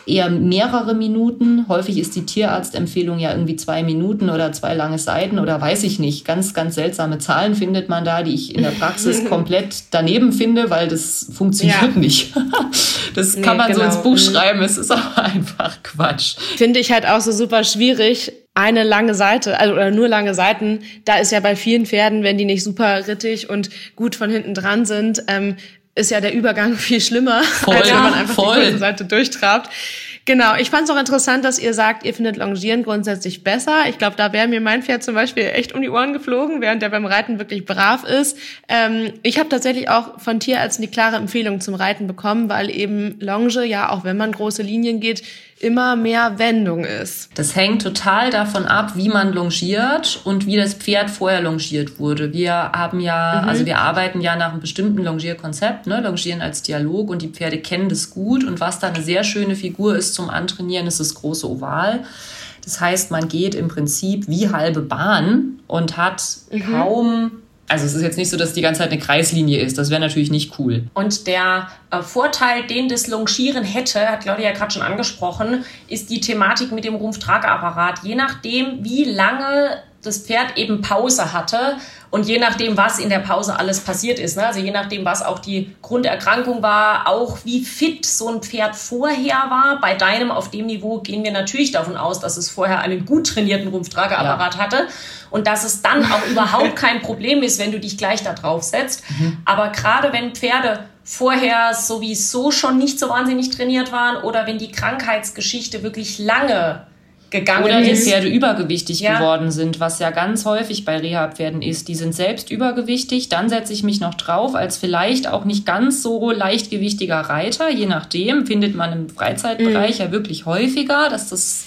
eher mehrere Minuten. Häufig ist die Tierarztempfehlung ja irgendwie zwei Minuten oder zwei lange Seiten oder weiß ich nicht. Ganz, ganz seltsame Zahlen findet man da, die ich in der Praxis (laughs) komplett daneben finde, weil das funktioniert ja. nicht. (laughs) das kann nee, man genau. so ins. Buch mhm. schreiben, es ist aber einfach Quatsch. Finde ich halt auch so super schwierig, eine lange Seite, also oder nur lange Seiten, da ist ja bei vielen Pferden, wenn die nicht super rittig und gut von hinten dran sind, ähm, ist ja der Übergang viel schlimmer, (laughs) voll, als wenn man einfach voll. die Seite durchtrabt. Genau, ich fand es auch interessant, dass ihr sagt, ihr findet Longieren grundsätzlich besser. Ich glaube, da wäre mir mein Pferd zum Beispiel echt um die Ohren geflogen, während der beim Reiten wirklich brav ist. Ähm, ich habe tatsächlich auch von Tierärzten die klare Empfehlung zum Reiten bekommen, weil eben Longe ja, auch wenn man große Linien geht, immer mehr Wendung ist. Das hängt total davon ab, wie man longiert und wie das Pferd vorher longiert wurde. Wir haben ja, mhm. also wir arbeiten ja nach einem bestimmten Longierkonzept, ne? Longieren als Dialog und die Pferde kennen das gut und was da eine sehr schöne Figur ist zum Antrainieren, ist das große Oval. Das heißt, man geht im Prinzip wie halbe Bahn und hat mhm. kaum also es ist jetzt nicht so, dass die ganze Zeit eine Kreislinie ist. Das wäre natürlich nicht cool. Und der äh, Vorteil, den das Longieren hätte, hat Claudia gerade schon angesprochen, ist die Thematik mit dem Rumpftrageapparat. Je nachdem, wie lange das Pferd eben Pause hatte und je nachdem, was in der Pause alles passiert ist, ne? also je nachdem, was auch die Grunderkrankung war, auch wie fit so ein Pferd vorher war. Bei deinem auf dem Niveau gehen wir natürlich davon aus, dass es vorher einen gut trainierten Rumpftrageapparat ja. hatte und dass es dann auch (laughs) überhaupt kein Problem ist, wenn du dich gleich da drauf setzt. Mhm. Aber gerade wenn Pferde vorher sowieso schon nicht so wahnsinnig trainiert waren oder wenn die Krankheitsgeschichte wirklich lange gegangen Oder die Pferde übergewichtig ja. geworden sind, was ja ganz häufig bei Reha-Pferden ist. Die sind selbst übergewichtig, dann setze ich mich noch drauf als vielleicht auch nicht ganz so leichtgewichtiger Reiter. Je nachdem findet man im Freizeitbereich mhm. ja wirklich häufiger, dass das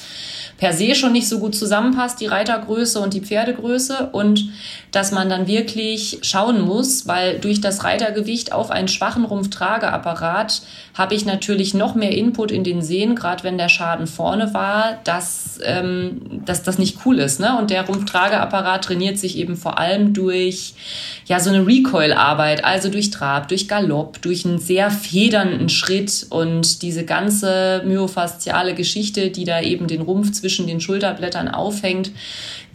per se schon nicht so gut zusammenpasst, die Reitergröße und die Pferdegröße und dass man dann wirklich schauen muss, weil durch das Reitergewicht auf einen schwachen Rumpftrageapparat habe ich natürlich noch mehr Input in den Sehen, gerade wenn der Schaden vorne war, dass, ähm, dass das nicht cool ist. Ne? Und der Rumpftrageapparat trainiert sich eben vor allem durch ja so eine Recoil-Arbeit, also durch Trab, durch Galopp, durch einen sehr federnden Schritt und diese ganze myofasziale Geschichte, die da eben den Rumpf zwischen den Schulterblättern aufhängt,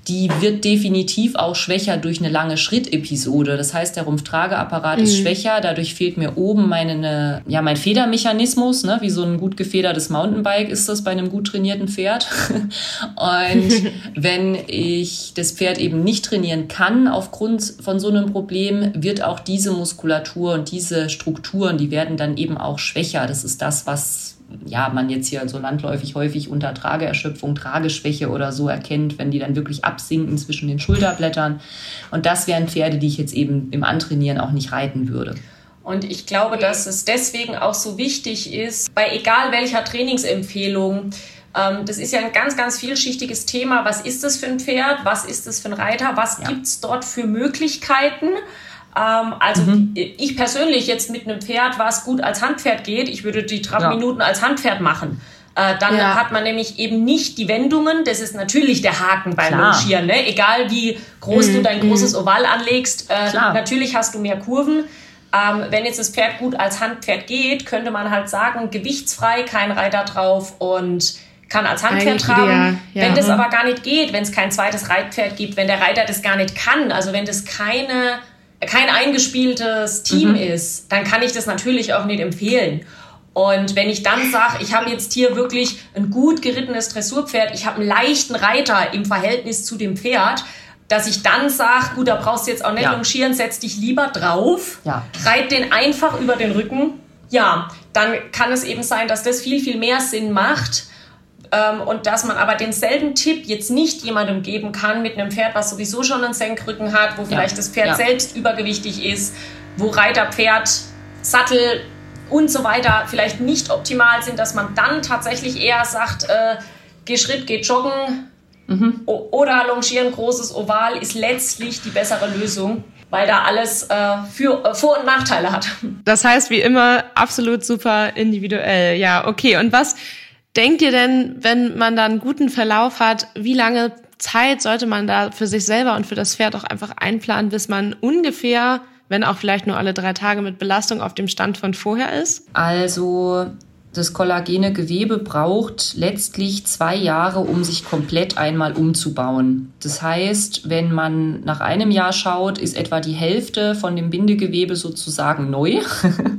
die wird definitiv auch schwächer durch eine lange Schrittepisode. Das heißt, der Rumpftrageapparat mhm. ist schwächer, dadurch fehlt mir oben meine, ja, mein Federmechanismus, ne? wie so ein gut gefedertes Mountainbike ist das bei einem gut trainierten Pferd. (laughs) Und (laughs) wenn ich das Pferd eben nicht trainieren kann aufgrund von so einem Problem, wird auch diese Muskulatur und diese Strukturen, die werden dann eben auch schwächer. Das ist das, was ja, man jetzt hier so landläufig häufig unter Trageerschöpfung, Trageschwäche oder so erkennt, wenn die dann wirklich absinken zwischen den Schulterblättern. Und das wären Pferde, die ich jetzt eben im Antrainieren auch nicht reiten würde. Und ich glaube, dass es deswegen auch so wichtig ist, bei egal welcher Trainingsempfehlung, ähm, das ist ja ein ganz, ganz vielschichtiges Thema. Was ist das für ein Pferd? Was ist das für ein Reiter? Was ja. gibt es dort für Möglichkeiten? Ähm, also mhm. ich persönlich jetzt mit einem Pferd, was gut als Handpferd geht, ich würde die Trabminuten ja. als Handpferd machen. Äh, dann ja. hat man nämlich eben nicht die Wendungen. Das ist natürlich der Haken beim Longieren. Ne? Egal wie groß mhm. du dein großes mhm. Oval anlegst, äh, natürlich hast du mehr Kurven. Ähm, wenn jetzt das Pferd gut als Handpferd geht, könnte man halt sagen, gewichtsfrei, kein Reiter drauf und kann als Handpferd tragen. Ja. Wenn das mhm. aber gar nicht geht, wenn es kein zweites Reitpferd gibt, wenn der Reiter das gar nicht kann, also wenn das keine kein eingespieltes Team mhm. ist, dann kann ich das natürlich auch nicht empfehlen. Und wenn ich dann sage, ich habe jetzt hier wirklich ein gut gerittenes Dressurpferd, ich habe einen leichten Reiter im Verhältnis zu dem Pferd, dass ich dann sage, gut, da brauchst du jetzt auch nicht ja. longieren, setz dich lieber drauf, ja. reit den einfach über den Rücken. Ja, dann kann es eben sein, dass das viel, viel mehr Sinn macht, und dass man aber denselben Tipp jetzt nicht jemandem geben kann mit einem Pferd, was sowieso schon einen Senkrücken hat, wo vielleicht ja. das Pferd ja. selbst übergewichtig ist, wo Reiter, Pferd, Sattel und so weiter vielleicht nicht optimal sind, dass man dann tatsächlich eher sagt, äh, geh Schritt, geh joggen mhm. oder longieren, großes Oval ist letztlich die bessere Lösung weil da alles äh, für, äh, Vor- und Nachteile hat. Das heißt, wie immer, absolut super individuell. Ja, okay. Und was denkt ihr denn, wenn man da einen guten Verlauf hat, wie lange Zeit sollte man da für sich selber und für das Pferd auch einfach einplanen, bis man ungefähr, wenn auch vielleicht nur alle drei Tage mit Belastung auf dem Stand von vorher ist? Also das kollagene Gewebe braucht letztlich zwei Jahre, um sich komplett einmal umzubauen. Das heißt, wenn man nach einem Jahr schaut, ist etwa die Hälfte von dem Bindegewebe sozusagen neu.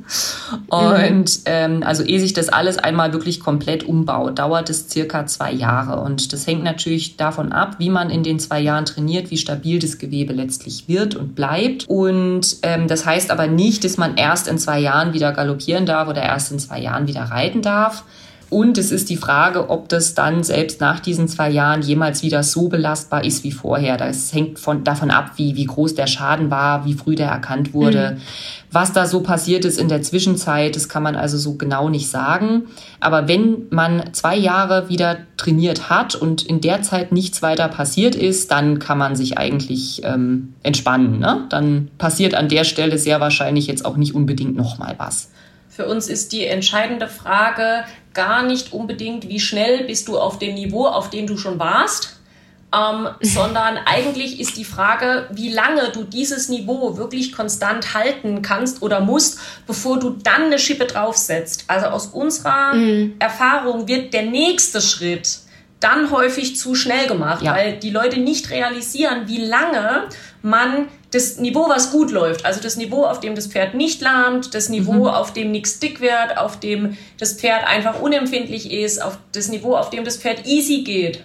(laughs) und ähm, also ehe sich das alles einmal wirklich komplett umbaut, dauert es circa zwei Jahre. Und das hängt natürlich davon ab, wie man in den zwei Jahren trainiert, wie stabil das Gewebe letztlich wird und bleibt. Und ähm, das heißt aber nicht, dass man erst in zwei Jahren wieder galoppieren darf oder erst in zwei Jahren wieder reiten reiten darf. Und es ist die Frage, ob das dann selbst nach diesen zwei Jahren jemals wieder so belastbar ist wie vorher. Das hängt von, davon ab, wie, wie groß der Schaden war, wie früh der erkannt wurde. Mhm. Was da so passiert ist in der Zwischenzeit, das kann man also so genau nicht sagen. Aber wenn man zwei Jahre wieder trainiert hat und in der Zeit nichts weiter passiert ist, dann kann man sich eigentlich ähm, entspannen. Ne? Dann passiert an der Stelle sehr wahrscheinlich jetzt auch nicht unbedingt nochmal was. Für uns ist die entscheidende Frage gar nicht unbedingt, wie schnell bist du auf dem Niveau, auf dem du schon warst, ähm, (laughs) sondern eigentlich ist die Frage, wie lange du dieses Niveau wirklich konstant halten kannst oder musst, bevor du dann eine Schippe draufsetzt. Also aus unserer mhm. Erfahrung wird der nächste Schritt dann häufig zu schnell gemacht, ja. weil die Leute nicht realisieren, wie lange man das Niveau, was gut läuft, also das Niveau, auf dem das Pferd nicht lahmt, das Niveau, mhm. auf dem nichts dick wird, auf dem das Pferd einfach unempfindlich ist, auf das Niveau, auf dem das Pferd easy geht,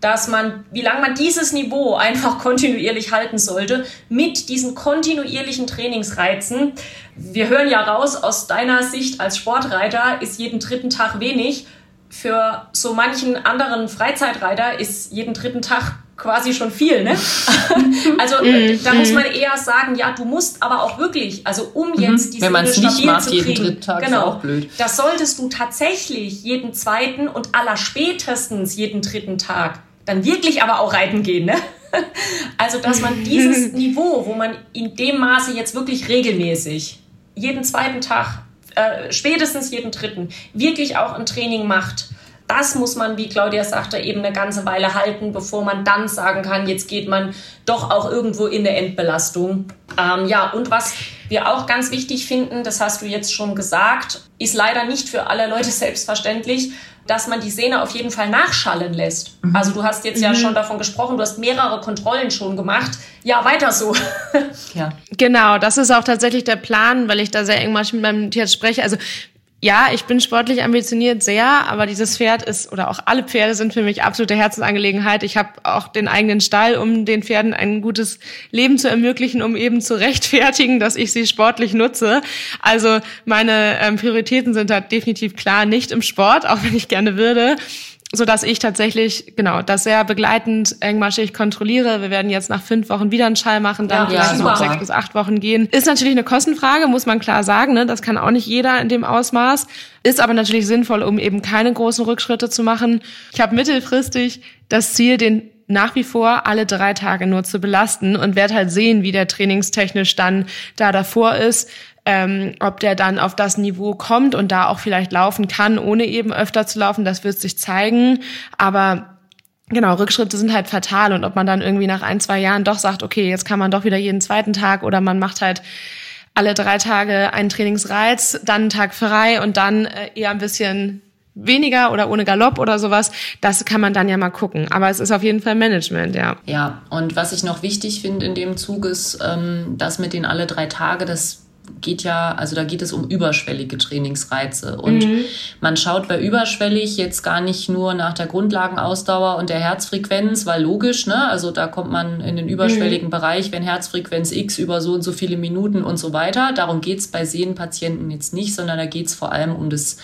dass man, wie lange man dieses Niveau einfach (laughs) kontinuierlich halten sollte, mit diesen kontinuierlichen Trainingsreizen. Wir hören ja raus, aus deiner Sicht als Sportreiter ist jeden dritten Tag wenig. Für so manchen anderen Freizeitreiter ist jeden dritten Tag quasi schon viel, ne? (laughs) also mm, da mm. muss mhm. man eher sagen, ja, du musst aber auch wirklich, also um mhm. jetzt diese Wenn man es nicht macht, jeden dritten Tag genau, ist auch blöd. Das solltest du tatsächlich jeden zweiten und allerspätestens jeden dritten Tag dann wirklich aber auch reiten gehen, ne? (laughs) Also, dass man dieses (laughs) Niveau, wo man in dem Maße jetzt wirklich regelmäßig jeden zweiten Tag, äh, spätestens jeden dritten, wirklich auch ein Training macht, das muss man, wie Claudia sagte, eben eine ganze Weile halten, bevor man dann sagen kann, jetzt geht man doch auch irgendwo in der Endbelastung. Ähm, ja, und was wir auch ganz wichtig finden, das hast du jetzt schon gesagt, ist leider nicht für alle Leute (laughs) selbstverständlich, dass man die Sehne auf jeden Fall nachschallen lässt. Mhm. Also du hast jetzt ja mhm. schon davon gesprochen, du hast mehrere Kontrollen schon gemacht. Ja, weiter so. ja. Genau, das ist auch tatsächlich der Plan, weil ich da sehr eng manchmal mit meinem Tierarzt spreche. Also ja, ich bin sportlich ambitioniert sehr, aber dieses Pferd ist oder auch alle Pferde sind für mich absolute Herzensangelegenheit. Ich habe auch den eigenen Stall, um den Pferden ein gutes Leben zu ermöglichen, um eben zu (laughs) rechtfertigen, dass ich sie sportlich nutze. Also meine ähm, Prioritäten sind da definitiv klar nicht im Sport, auch wenn ich gerne würde so dass ich tatsächlich genau das sehr begleitend engmaschig kontrolliere. Wir werden jetzt nach fünf Wochen wieder einen Schall machen, dann ja, vielleicht noch sechs bis acht Wochen gehen. Ist natürlich eine Kostenfrage, muss man klar sagen. Ne? Das kann auch nicht jeder in dem Ausmaß. Ist aber natürlich sinnvoll, um eben keine großen Rückschritte zu machen. Ich habe mittelfristig das Ziel, den nach wie vor alle drei Tage nur zu belasten und werde halt sehen, wie der trainingstechnisch dann da davor ist ähm, ob der dann auf das Niveau kommt und da auch vielleicht laufen kann, ohne eben öfter zu laufen, das wird sich zeigen. Aber Genau, Rückschritte sind halt fatal und ob man dann irgendwie nach ein, zwei Jahren doch sagt, okay, jetzt kann man doch wieder jeden zweiten Tag oder man macht halt alle drei Tage einen Trainingsreiz, dann einen Tag frei und dann äh, eher ein bisschen weniger oder ohne Galopp oder sowas, das kann man dann ja mal gucken. Aber es ist auf jeden Fall Management, ja. Ja, und was ich noch wichtig finde in dem Zug ist, ähm, dass mit den alle drei Tage, das geht ja, also da geht es um überschwellige Trainingsreize. Und mhm. man schaut bei überschwellig jetzt gar nicht nur nach der Grundlagenausdauer und der Herzfrequenz, weil logisch, ne? Also da kommt man in den überschwelligen mhm. Bereich, wenn Herzfrequenz X über so und so viele Minuten und so weiter. Darum geht's bei Sehnenpatienten jetzt nicht, sondern da geht's vor allem um das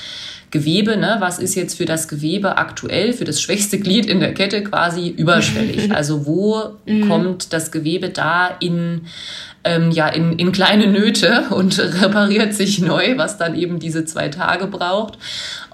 Gewebe, ne? was ist jetzt für das Gewebe aktuell, für das schwächste Glied in der Kette quasi überschwellig? (laughs) Also wo mhm. kommt das Gewebe da in ähm, ja in, in kleine Nöte und (laughs) repariert sich neu, was dann eben diese zwei Tage braucht.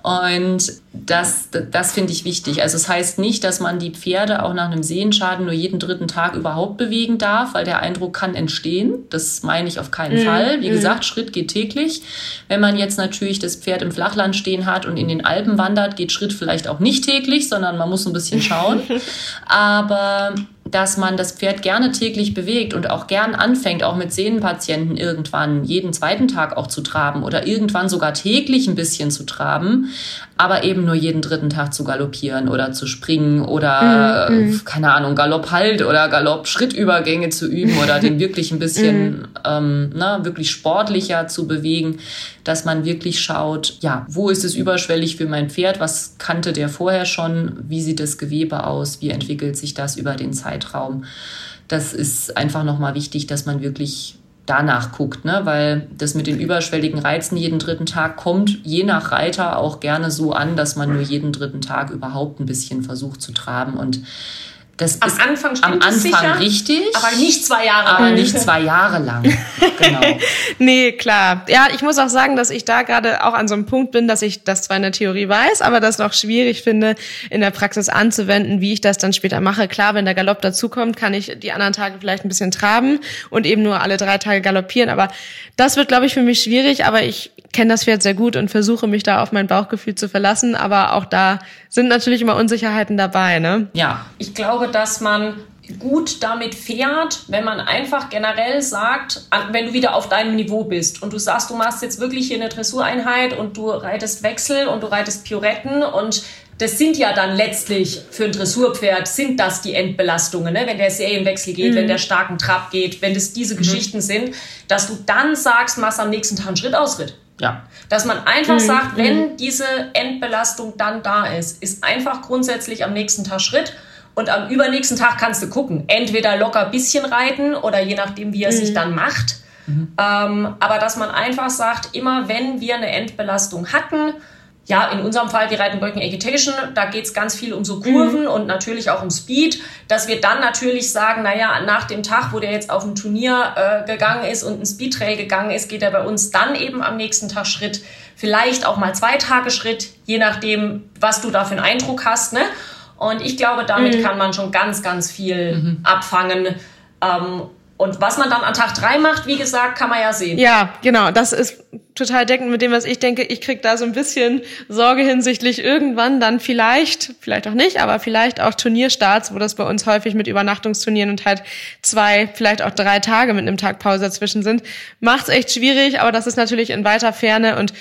Und das, das finde ich wichtig. Also es das heißt nicht, dass man die Pferde auch nach einem Sehenschaden nur jeden dritten Tag überhaupt bewegen darf, weil der Eindruck kann entstehen. Das meine ich auf keinen mhm. Fall. Wie mhm. gesagt, Schritt geht täglich. Wenn man jetzt natürlich das Pferd im Flachland stehen hat und in den Alpen wandert, geht Schritt vielleicht auch nicht täglich, sondern man muss ein bisschen schauen. (laughs) Aber dass man das Pferd gerne täglich bewegt und auch gern anfängt, auch mit Sehnenpatienten irgendwann jeden zweiten Tag auch zu traben oder irgendwann sogar täglich ein bisschen zu traben, aber eben nur jeden dritten Tag zu galoppieren oder zu springen oder, mhm. mhm. keine Ahnung, Galopp halt oder Galopp Schrittübergänge zu üben oder den wirklich ein bisschen, mhm. ähm, na, wirklich sportlicher zu bewegen, dass man wirklich schaut, ja, wo ist es überschwellig für mein Pferd? Was kannte der vorher schon? Wie sieht das Gewebe aus? Wie entwickelt sich das über den Zeitraum? Das ist einfach nochmal wichtig, dass man wirklich danach guckt, ne? weil das mit den überschwelligen Reizen jeden dritten Tag kommt je nach Reiter auch gerne so an, dass man nur jeden dritten Tag überhaupt ein bisschen versucht zu traben und das am ist Anfang am Anfang sicher, richtig, aber nicht zwei Jahre aber lang. nicht zwei Jahre lang. genau. (laughs) nee, klar. Ja, ich muss auch sagen, dass ich da gerade auch an so einem Punkt bin, dass ich das zwar in der Theorie weiß, aber das noch schwierig finde, in der Praxis anzuwenden, wie ich das dann später mache. Klar, wenn der Galopp dazukommt, kann ich die anderen Tage vielleicht ein bisschen traben und eben nur alle drei Tage galoppieren. Aber das wird, glaube ich, für mich schwierig. Aber ich kenne das Pferd sehr gut und versuche mich da auf mein Bauchgefühl zu verlassen. Aber auch da sind natürlich immer Unsicherheiten dabei, ne? Ja. Ich glaube, dass man gut damit fährt, wenn man einfach generell sagt, wenn du wieder auf deinem Niveau bist und du sagst, du machst jetzt wirklich hier eine Dressureinheit und du reitest Wechsel und du reitest Pioretten und das sind ja dann letztlich für ein Dressurpferd sind das die Endbelastungen, ne? wenn der Serienwechsel geht, mhm. wenn der starken Trab geht, wenn das diese mhm. Geschichten sind, dass du dann sagst, machst am nächsten Tag einen Schrittausritt. Ja. Dass man einfach mhm. sagt, wenn diese Endbelastung dann da ist, ist einfach grundsätzlich am nächsten Tag Schritt und am übernächsten Tag kannst du gucken. Entweder locker bisschen reiten oder je nachdem, wie er mhm. sich dann macht. Mhm. Ähm, aber dass man einfach sagt, immer wenn wir eine Endbelastung hatten, ja, in unserem Fall, wir reiten Working Agitation, da geht's ganz viel um so Kurven mhm. und natürlich auch um Speed, dass wir dann natürlich sagen, naja, nach dem Tag, wo der jetzt auf ein Turnier äh, gegangen ist und ein Speedtrail gegangen ist, geht er bei uns dann eben am nächsten Tag Schritt, vielleicht auch mal zwei Tage Schritt, je nachdem, was du da für einen Eindruck hast. Ne? Und ich glaube, damit mhm. kann man schon ganz, ganz viel mhm. abfangen. Ähm, und was man dann an Tag drei macht, wie gesagt, kann man ja sehen. Ja, genau. Das ist total deckend mit dem, was ich denke. Ich krieg da so ein bisschen Sorge hinsichtlich irgendwann dann vielleicht, vielleicht auch nicht, aber vielleicht auch Turnierstarts, wo das bei uns häufig mit Übernachtungsturnieren und halt zwei, vielleicht auch drei Tage mit einem Tag Pause dazwischen sind. Macht's echt schwierig, aber das ist natürlich in weiter Ferne und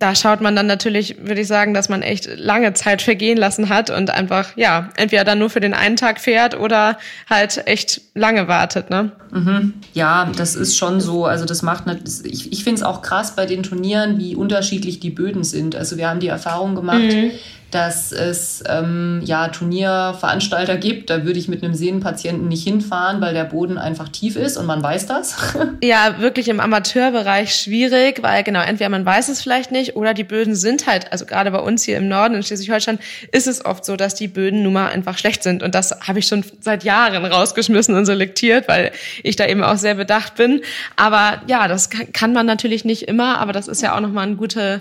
da schaut man dann natürlich, würde ich sagen, dass man echt lange Zeit vergehen lassen hat und einfach, ja, entweder dann nur für den einen Tag fährt oder halt echt lange wartet, ne? Mhm. Ja, das ist schon so. Also das macht, nicht, ich, ich finde es auch krass bei den Turnieren, wie unterschiedlich die Böden sind. Also wir haben die Erfahrung gemacht, mhm dass es ähm, ja Turnierveranstalter gibt. Da würde ich mit einem Sehnenpatienten nicht hinfahren, weil der Boden einfach tief ist und man weiß das. (laughs) ja, wirklich im Amateurbereich schwierig, weil genau, entweder man weiß es vielleicht nicht oder die Böden sind halt, also gerade bei uns hier im Norden in Schleswig-Holstein ist es oft so, dass die Böden nun mal einfach schlecht sind. Und das habe ich schon seit Jahren rausgeschmissen und selektiert, weil ich da eben auch sehr bedacht bin. Aber ja, das kann man natürlich nicht immer, aber das ist ja auch nochmal ein guter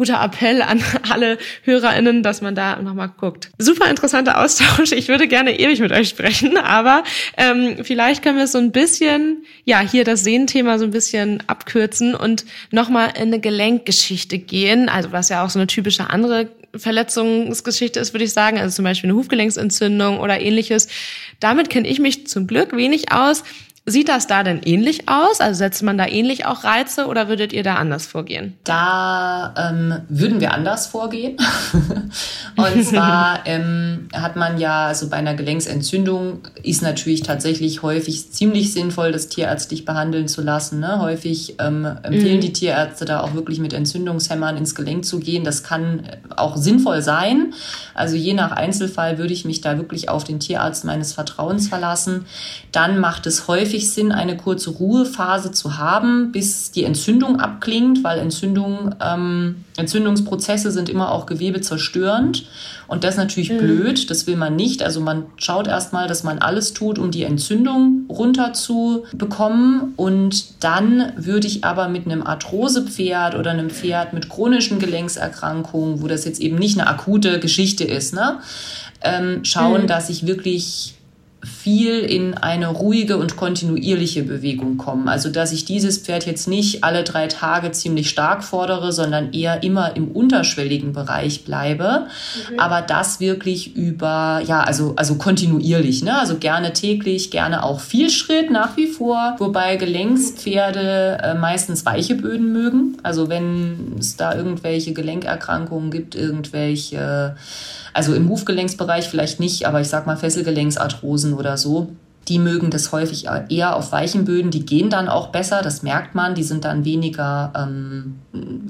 guter Appell an alle HörerInnen, dass man da nochmal guckt. Super interessanter Austausch. Ich würde gerne ewig mit euch sprechen, aber ähm, vielleicht können wir so ein bisschen, ja, hier das Sehnenthema so ein bisschen abkürzen und nochmal in eine Gelenkgeschichte gehen. Also was ja auch so eine typische andere Verletzungsgeschichte ist, würde ich sagen, also zum Beispiel eine Hufgelenksentzündung oder ähnliches. Damit kenne ich mich zum Glück wenig aus. Sieht das da denn ähnlich aus? Also setzt man da ähnlich auch Reize oder würdet ihr da anders vorgehen? Da ähm, würden wir anders vorgehen. (laughs) und zwar (laughs) ähm, hat man ja, also bei einer Gelenksentzündung ist natürlich tatsächlich häufig ziemlich sinnvoll, das tierärztlich behandeln zu lassen. Ne? Häufig ähm, empfehlen mhm. die Tierärzte da auch wirklich mit Entzündungshämmern ins Gelenk zu gehen. Das kann auch sinnvoll sein. Also je nach Einzelfall würde ich mich da wirklich auf den Tierarzt meines Vertrauens verlassen. Dann macht es häufig häufig Sinn, eine kurze Ruhephase zu haben, bis die Entzündung abklingt, weil Entzündung, ähm, Entzündungsprozesse sind immer auch Gewebe zerstörend. Und das ist natürlich mhm. blöd, das will man nicht. Also man schaut erstmal, dass man alles tut, um die Entzündung runterzubekommen. Und dann würde ich aber mit einem Arthrosepferd oder einem Pferd mit chronischen Gelenkserkrankungen, wo das jetzt eben nicht eine akute Geschichte ist, ne, ähm, schauen, mhm. dass ich wirklich viel in eine ruhige und kontinuierliche Bewegung kommen. Also dass ich dieses Pferd jetzt nicht alle drei Tage ziemlich stark fordere, sondern eher immer im unterschwelligen Bereich bleibe. Mhm. Aber das wirklich über, ja, also, also kontinuierlich, ne? Also gerne täglich, gerne auch viel Schritt nach wie vor, wobei Gelenkspferde äh, meistens weiche Böden mögen. Also wenn es da irgendwelche Gelenkerkrankungen gibt, irgendwelche also im Hufgelenksbereich vielleicht nicht, aber ich sag mal Fesselgelenksarthrosen oder so. Die mögen das häufig eher auf weichen Böden. Die gehen dann auch besser, das merkt man. Die sind dann weniger ähm,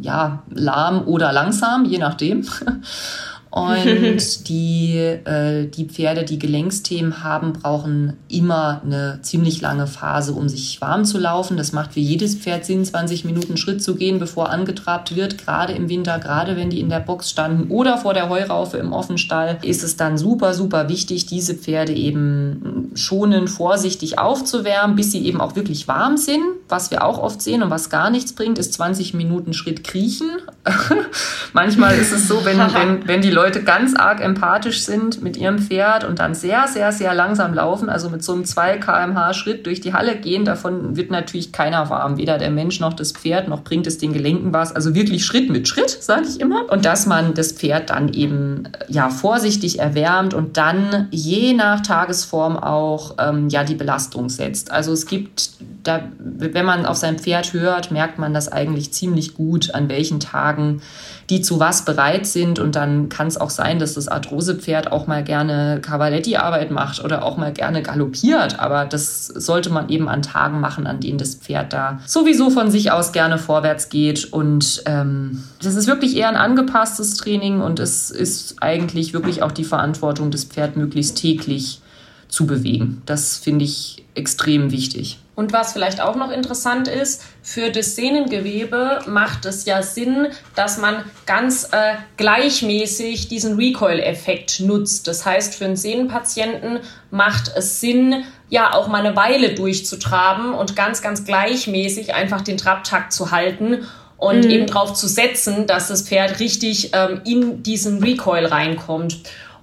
ja, lahm oder langsam, je nachdem. (laughs) Und (laughs) die, äh, die Pferde, die Gelenksthemen haben, brauchen immer eine ziemlich lange Phase, um sich warm zu laufen. Das macht für jedes Pferd Sinn, 20 Minuten Schritt zu gehen, bevor angetrabt wird. Gerade im Winter, gerade wenn die in der Box standen oder vor der Heuraufe im Offenstall, ist es dann super, super wichtig, diese Pferde eben schonend, vorsichtig aufzuwärmen, bis sie eben auch wirklich warm sind. Was wir auch oft sehen und was gar nichts bringt, ist 20 Minuten Schritt kriechen. (laughs) Manchmal ist es so, wenn, (laughs) wenn, wenn die Leute ganz arg empathisch sind mit ihrem Pferd und dann sehr, sehr, sehr langsam laufen, also mit so einem 2 kmh Schritt durch die Halle gehen, davon wird natürlich keiner warm. Weder der Mensch noch das Pferd, noch bringt es den Gelenken was. Also wirklich Schritt mit Schritt, sage ich immer. Und dass man das Pferd dann eben ja vorsichtig erwärmt und dann je nach Tagesform auch ähm, ja die Belastung setzt. Also es gibt da, wenn man auf sein Pferd hört, merkt man das eigentlich ziemlich gut, an welchen Tagen die zu was bereit sind. Und dann kann es auch sein, dass das Arthrosepferd auch mal gerne Cavaletti-Arbeit macht oder auch mal gerne galoppiert. Aber das sollte man eben an Tagen machen, an denen das Pferd da sowieso von sich aus gerne vorwärts geht. Und ähm, das ist wirklich eher ein angepasstes Training und es ist eigentlich wirklich auch die Verantwortung, das Pferd möglichst täglich zu bewegen. Das finde ich extrem wichtig. Und was vielleicht auch noch interessant ist, für das Sehnengewebe macht es ja Sinn, dass man ganz äh, gleichmäßig diesen Recoil-Effekt nutzt. Das heißt, für einen Sehnenpatienten macht es Sinn, ja auch mal eine Weile durchzutraben und ganz, ganz gleichmäßig einfach den Trabtakt zu halten und mhm. eben darauf zu setzen, dass das Pferd richtig ähm, in diesen Recoil reinkommt.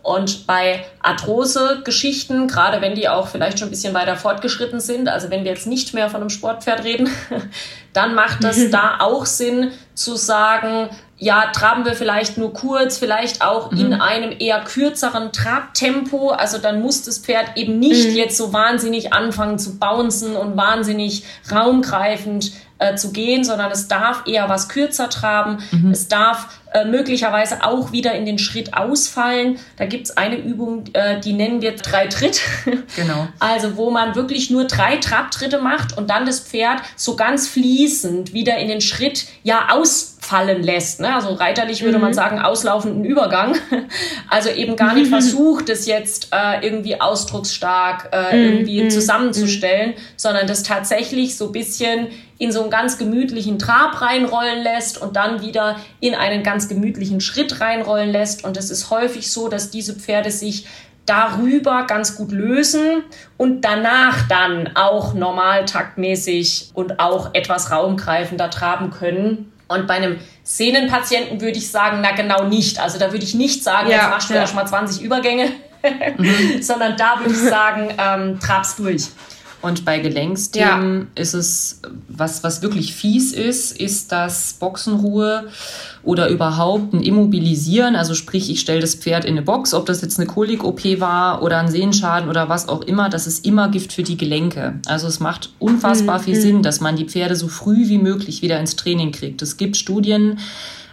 Und bei Arthrose-Geschichten, gerade wenn die auch vielleicht schon ein bisschen weiter fortgeschritten sind, also wenn wir jetzt nicht mehr von einem Sportpferd reden, (laughs) dann macht das (laughs) da auch Sinn zu sagen, ja, traben wir vielleicht nur kurz, vielleicht auch mhm. in einem eher kürzeren Trabtempo. Also dann muss das Pferd eben nicht mhm. jetzt so wahnsinnig anfangen zu bouncen und wahnsinnig raumgreifend äh, zu gehen, sondern es darf eher was kürzer traben. Mhm. Es darf äh, möglicherweise auch wieder in den Schritt ausfallen. Da gibt es eine Übung, äh, die nennen wir drei Tritt. (laughs) Genau. Also wo man wirklich nur drei Trabtritte macht und dann das Pferd so ganz fließend wieder in den Schritt ja ausfallen lässt. Ne? Also reiterlich würde mhm. man sagen, auslaufenden Übergang. (laughs) Also eben gar nicht (laughs) versucht, das jetzt äh, irgendwie ausdrucksstark äh, mhm. irgendwie mhm. zusammenzustellen, sondern das tatsächlich so ein bisschen in so einen ganz gemütlichen Trab reinrollen lässt und dann wieder in einen ganz gemütlichen Schritt reinrollen lässt. Und es ist häufig so, dass diese Pferde sich darüber ganz gut lösen und danach dann auch normal taktmäßig und auch etwas raumgreifender traben können. Und bei einem Sehnenpatienten würde ich sagen, na genau nicht. Also da würde ich nicht sagen, ja, jetzt machst du ja. erst mal 20 Übergänge, mhm. (laughs) sondern da würde ich sagen, ähm, trabst durch. Und bei Gelenksthemen ja. ist es, was, was wirklich fies ist, ist das Boxenruhe oder überhaupt ein Immobilisieren. Also sprich, ich stelle das Pferd in eine Box, ob das jetzt eine Kolik-OP war oder ein Sehenschaden oder was auch immer, das ist immer Gift für die Gelenke. Also es macht unfassbar mhm. viel Sinn, dass man die Pferde so früh wie möglich wieder ins Training kriegt. Es gibt Studien,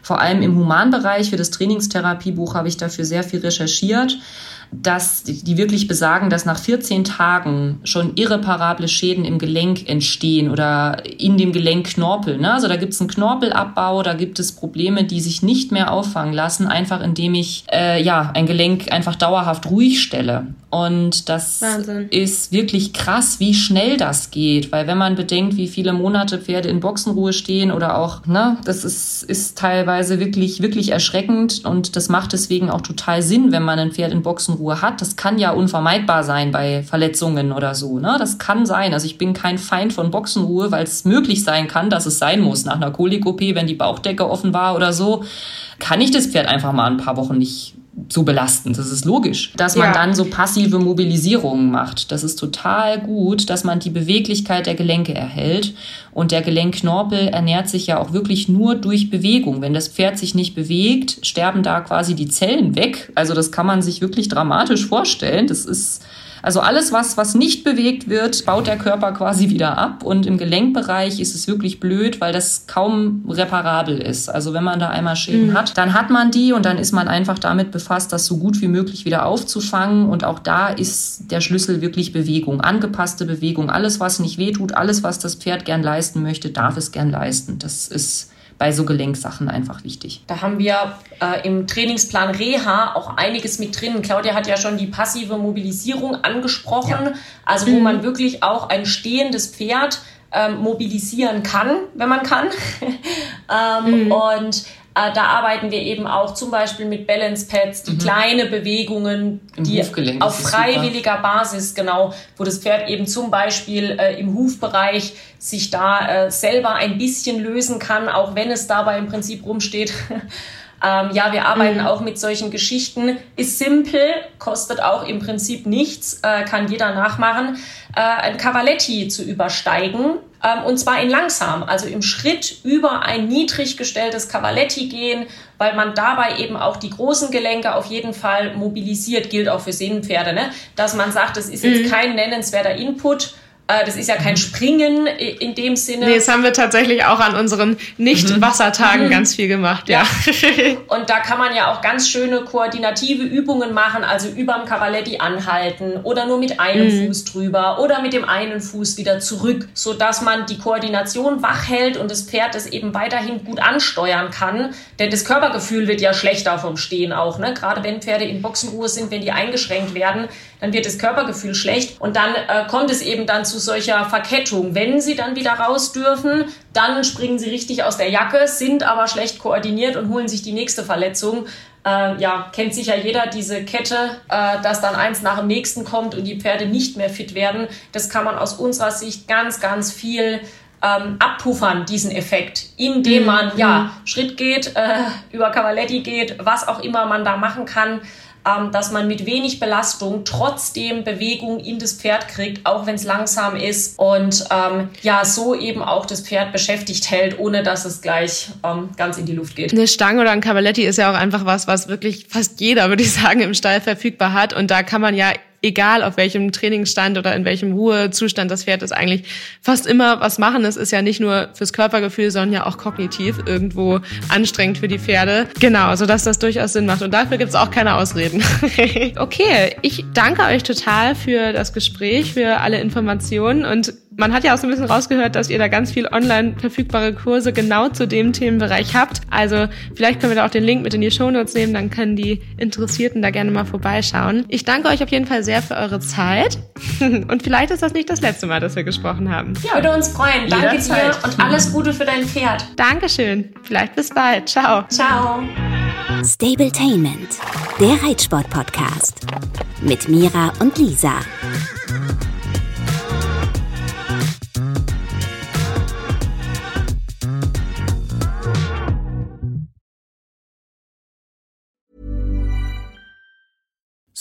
vor allem im Humanbereich, für das Trainingstherapiebuch habe ich dafür sehr viel recherchiert dass die wirklich besagen, dass nach 14 Tagen schon irreparable Schäden im Gelenk entstehen oder in dem Gelenkknorpel. Ne? Also da gibt es einen Knorpelabbau, da gibt es Probleme, die sich nicht mehr auffangen lassen, einfach indem ich äh, ja ein Gelenk einfach dauerhaft ruhig stelle. Und das Wahnsinn. ist wirklich krass, wie schnell das geht, weil wenn man bedenkt, wie viele Monate Pferde in Boxenruhe stehen oder auch, ne, das ist, ist teilweise wirklich, wirklich erschreckend und das macht deswegen auch total Sinn, wenn man ein Pferd in Boxenruhe Unruhe hat. Das kann ja unvermeidbar sein bei Verletzungen oder so. Ne? Das kann sein. Also ich bin kein Feind von Boxenruhe, weil es möglich sein kann, dass es sein muss. Nach einer Kolik-OP, wenn die Bauchdecke offen war oder so, kann ich das Pferd einfach mal ein paar Wochen nicht so belastend. Das ist logisch. Dass man ja. dann so passive Mobilisierungen macht. Das ist total gut, dass man die Beweglichkeit der Gelenke erhält. Und der Gelenkknorpel ernährt sich ja auch wirklich nur durch Bewegung. Wenn das Pferd sich nicht bewegt, sterben da quasi die Zellen weg. Also das kann man sich wirklich dramatisch vorstellen. Das ist also alles, was, was nicht bewegt wird, baut der Körper quasi wieder ab. Und im Gelenkbereich ist es wirklich blöd, weil das kaum reparabel ist. Also wenn man da einmal Schäden mhm. hat, dann hat man die und dann ist man einfach damit befasst, das so gut wie möglich wieder aufzufangen. Und auch da ist der Schlüssel wirklich Bewegung, angepasste Bewegung. Alles, was nicht wehtut, alles, was das Pferd gern leisten möchte, darf es gern leisten. Das ist bei so Gelenksachen einfach wichtig. Da haben wir äh, im Trainingsplan Reha auch einiges mit drin. Claudia hat ja schon die passive Mobilisierung angesprochen, ja. also wo mhm. man wirklich auch ein stehendes Pferd ähm, mobilisieren kann, wenn man kann. (laughs) ähm, mhm. Und äh, da arbeiten wir eben auch zum Beispiel mit Balance Pads, die mhm. kleine Bewegungen, Im die auf freiwilliger Basis, genau, wo das Pferd eben zum Beispiel äh, im Hufbereich sich da äh, selber ein bisschen lösen kann, auch wenn es dabei im Prinzip rumsteht. (laughs) ähm, ja, wir arbeiten mhm. auch mit solchen Geschichten. Ist simpel, kostet auch im Prinzip nichts, äh, kann jeder nachmachen. Äh, ein Cavaletti zu übersteigen, ähm, und zwar in langsam, also im Schritt über ein niedrig gestelltes Cavaletti gehen, weil man dabei eben auch die großen Gelenke auf jeden Fall mobilisiert, gilt auch für Sehnenpferde, ne? dass man sagt, das ist jetzt mhm. kein nennenswerter Input, das ist ja kein mhm. Springen in dem Sinne. Nee, das haben wir tatsächlich auch an unseren Nicht-Wassertagen mhm. ganz viel gemacht, ja. ja. Und da kann man ja auch ganz schöne koordinative Übungen machen, also überm Cavaletti anhalten oder nur mit einem mhm. Fuß drüber oder mit dem einen Fuß wieder zurück, sodass man die Koordination wach hält und das Pferd das eben weiterhin gut ansteuern kann. Denn das Körpergefühl wird ja schlechter vom Stehen auch, ne? Gerade wenn Pferde in Boxenruhe sind, wenn die eingeschränkt werden, dann wird das Körpergefühl schlecht und dann äh, kommt es eben dann zu solcher Verkettung. Wenn sie dann wieder raus dürfen, dann springen sie richtig aus der Jacke, sind aber schlecht koordiniert und holen sich die nächste Verletzung. Äh, ja, kennt sicher jeder diese Kette, äh, dass dann eins nach dem nächsten kommt und die Pferde nicht mehr fit werden. Das kann man aus unserer Sicht ganz, ganz viel ähm, abpuffern, diesen Effekt, indem mhm. man ja mhm. Schritt geht, äh, über Cavaletti geht, was auch immer man da machen kann ähm, dass man mit wenig Belastung trotzdem Bewegung in das Pferd kriegt, auch wenn es langsam ist und ähm, ja, so eben auch das Pferd beschäftigt hält, ohne dass es gleich ähm, ganz in die Luft geht. Eine Stange oder ein Cavaletti ist ja auch einfach was, was wirklich fast jeder, würde ich sagen, im Stall verfügbar hat und da kann man ja egal auf welchem Trainingsstand oder in welchem Ruhezustand das Pferd ist, eigentlich fast immer was machen. Es ist ja nicht nur fürs Körpergefühl, sondern ja auch kognitiv irgendwo anstrengend für die Pferde. Genau, sodass das durchaus Sinn macht. Und dafür gibt es auch keine Ausreden. (laughs) okay, ich danke euch total für das Gespräch, für alle Informationen und man hat ja auch so ein bisschen rausgehört, dass ihr da ganz viel online verfügbare Kurse genau zu dem Themenbereich habt. Also vielleicht können wir da auch den Link mit in die Shownotes nehmen, dann können die Interessierten da gerne mal vorbeischauen. Ich danke euch auf jeden Fall sehr für eure Zeit (laughs) und vielleicht ist das nicht das letzte Mal, dass wir gesprochen haben. Ja, würde uns freuen. Danke dir und alles Gute für dein Pferd. Dankeschön. Vielleicht bis bald. Ciao. Ciao. Stabletainment, der Reitsport-Podcast mit Mira und Lisa.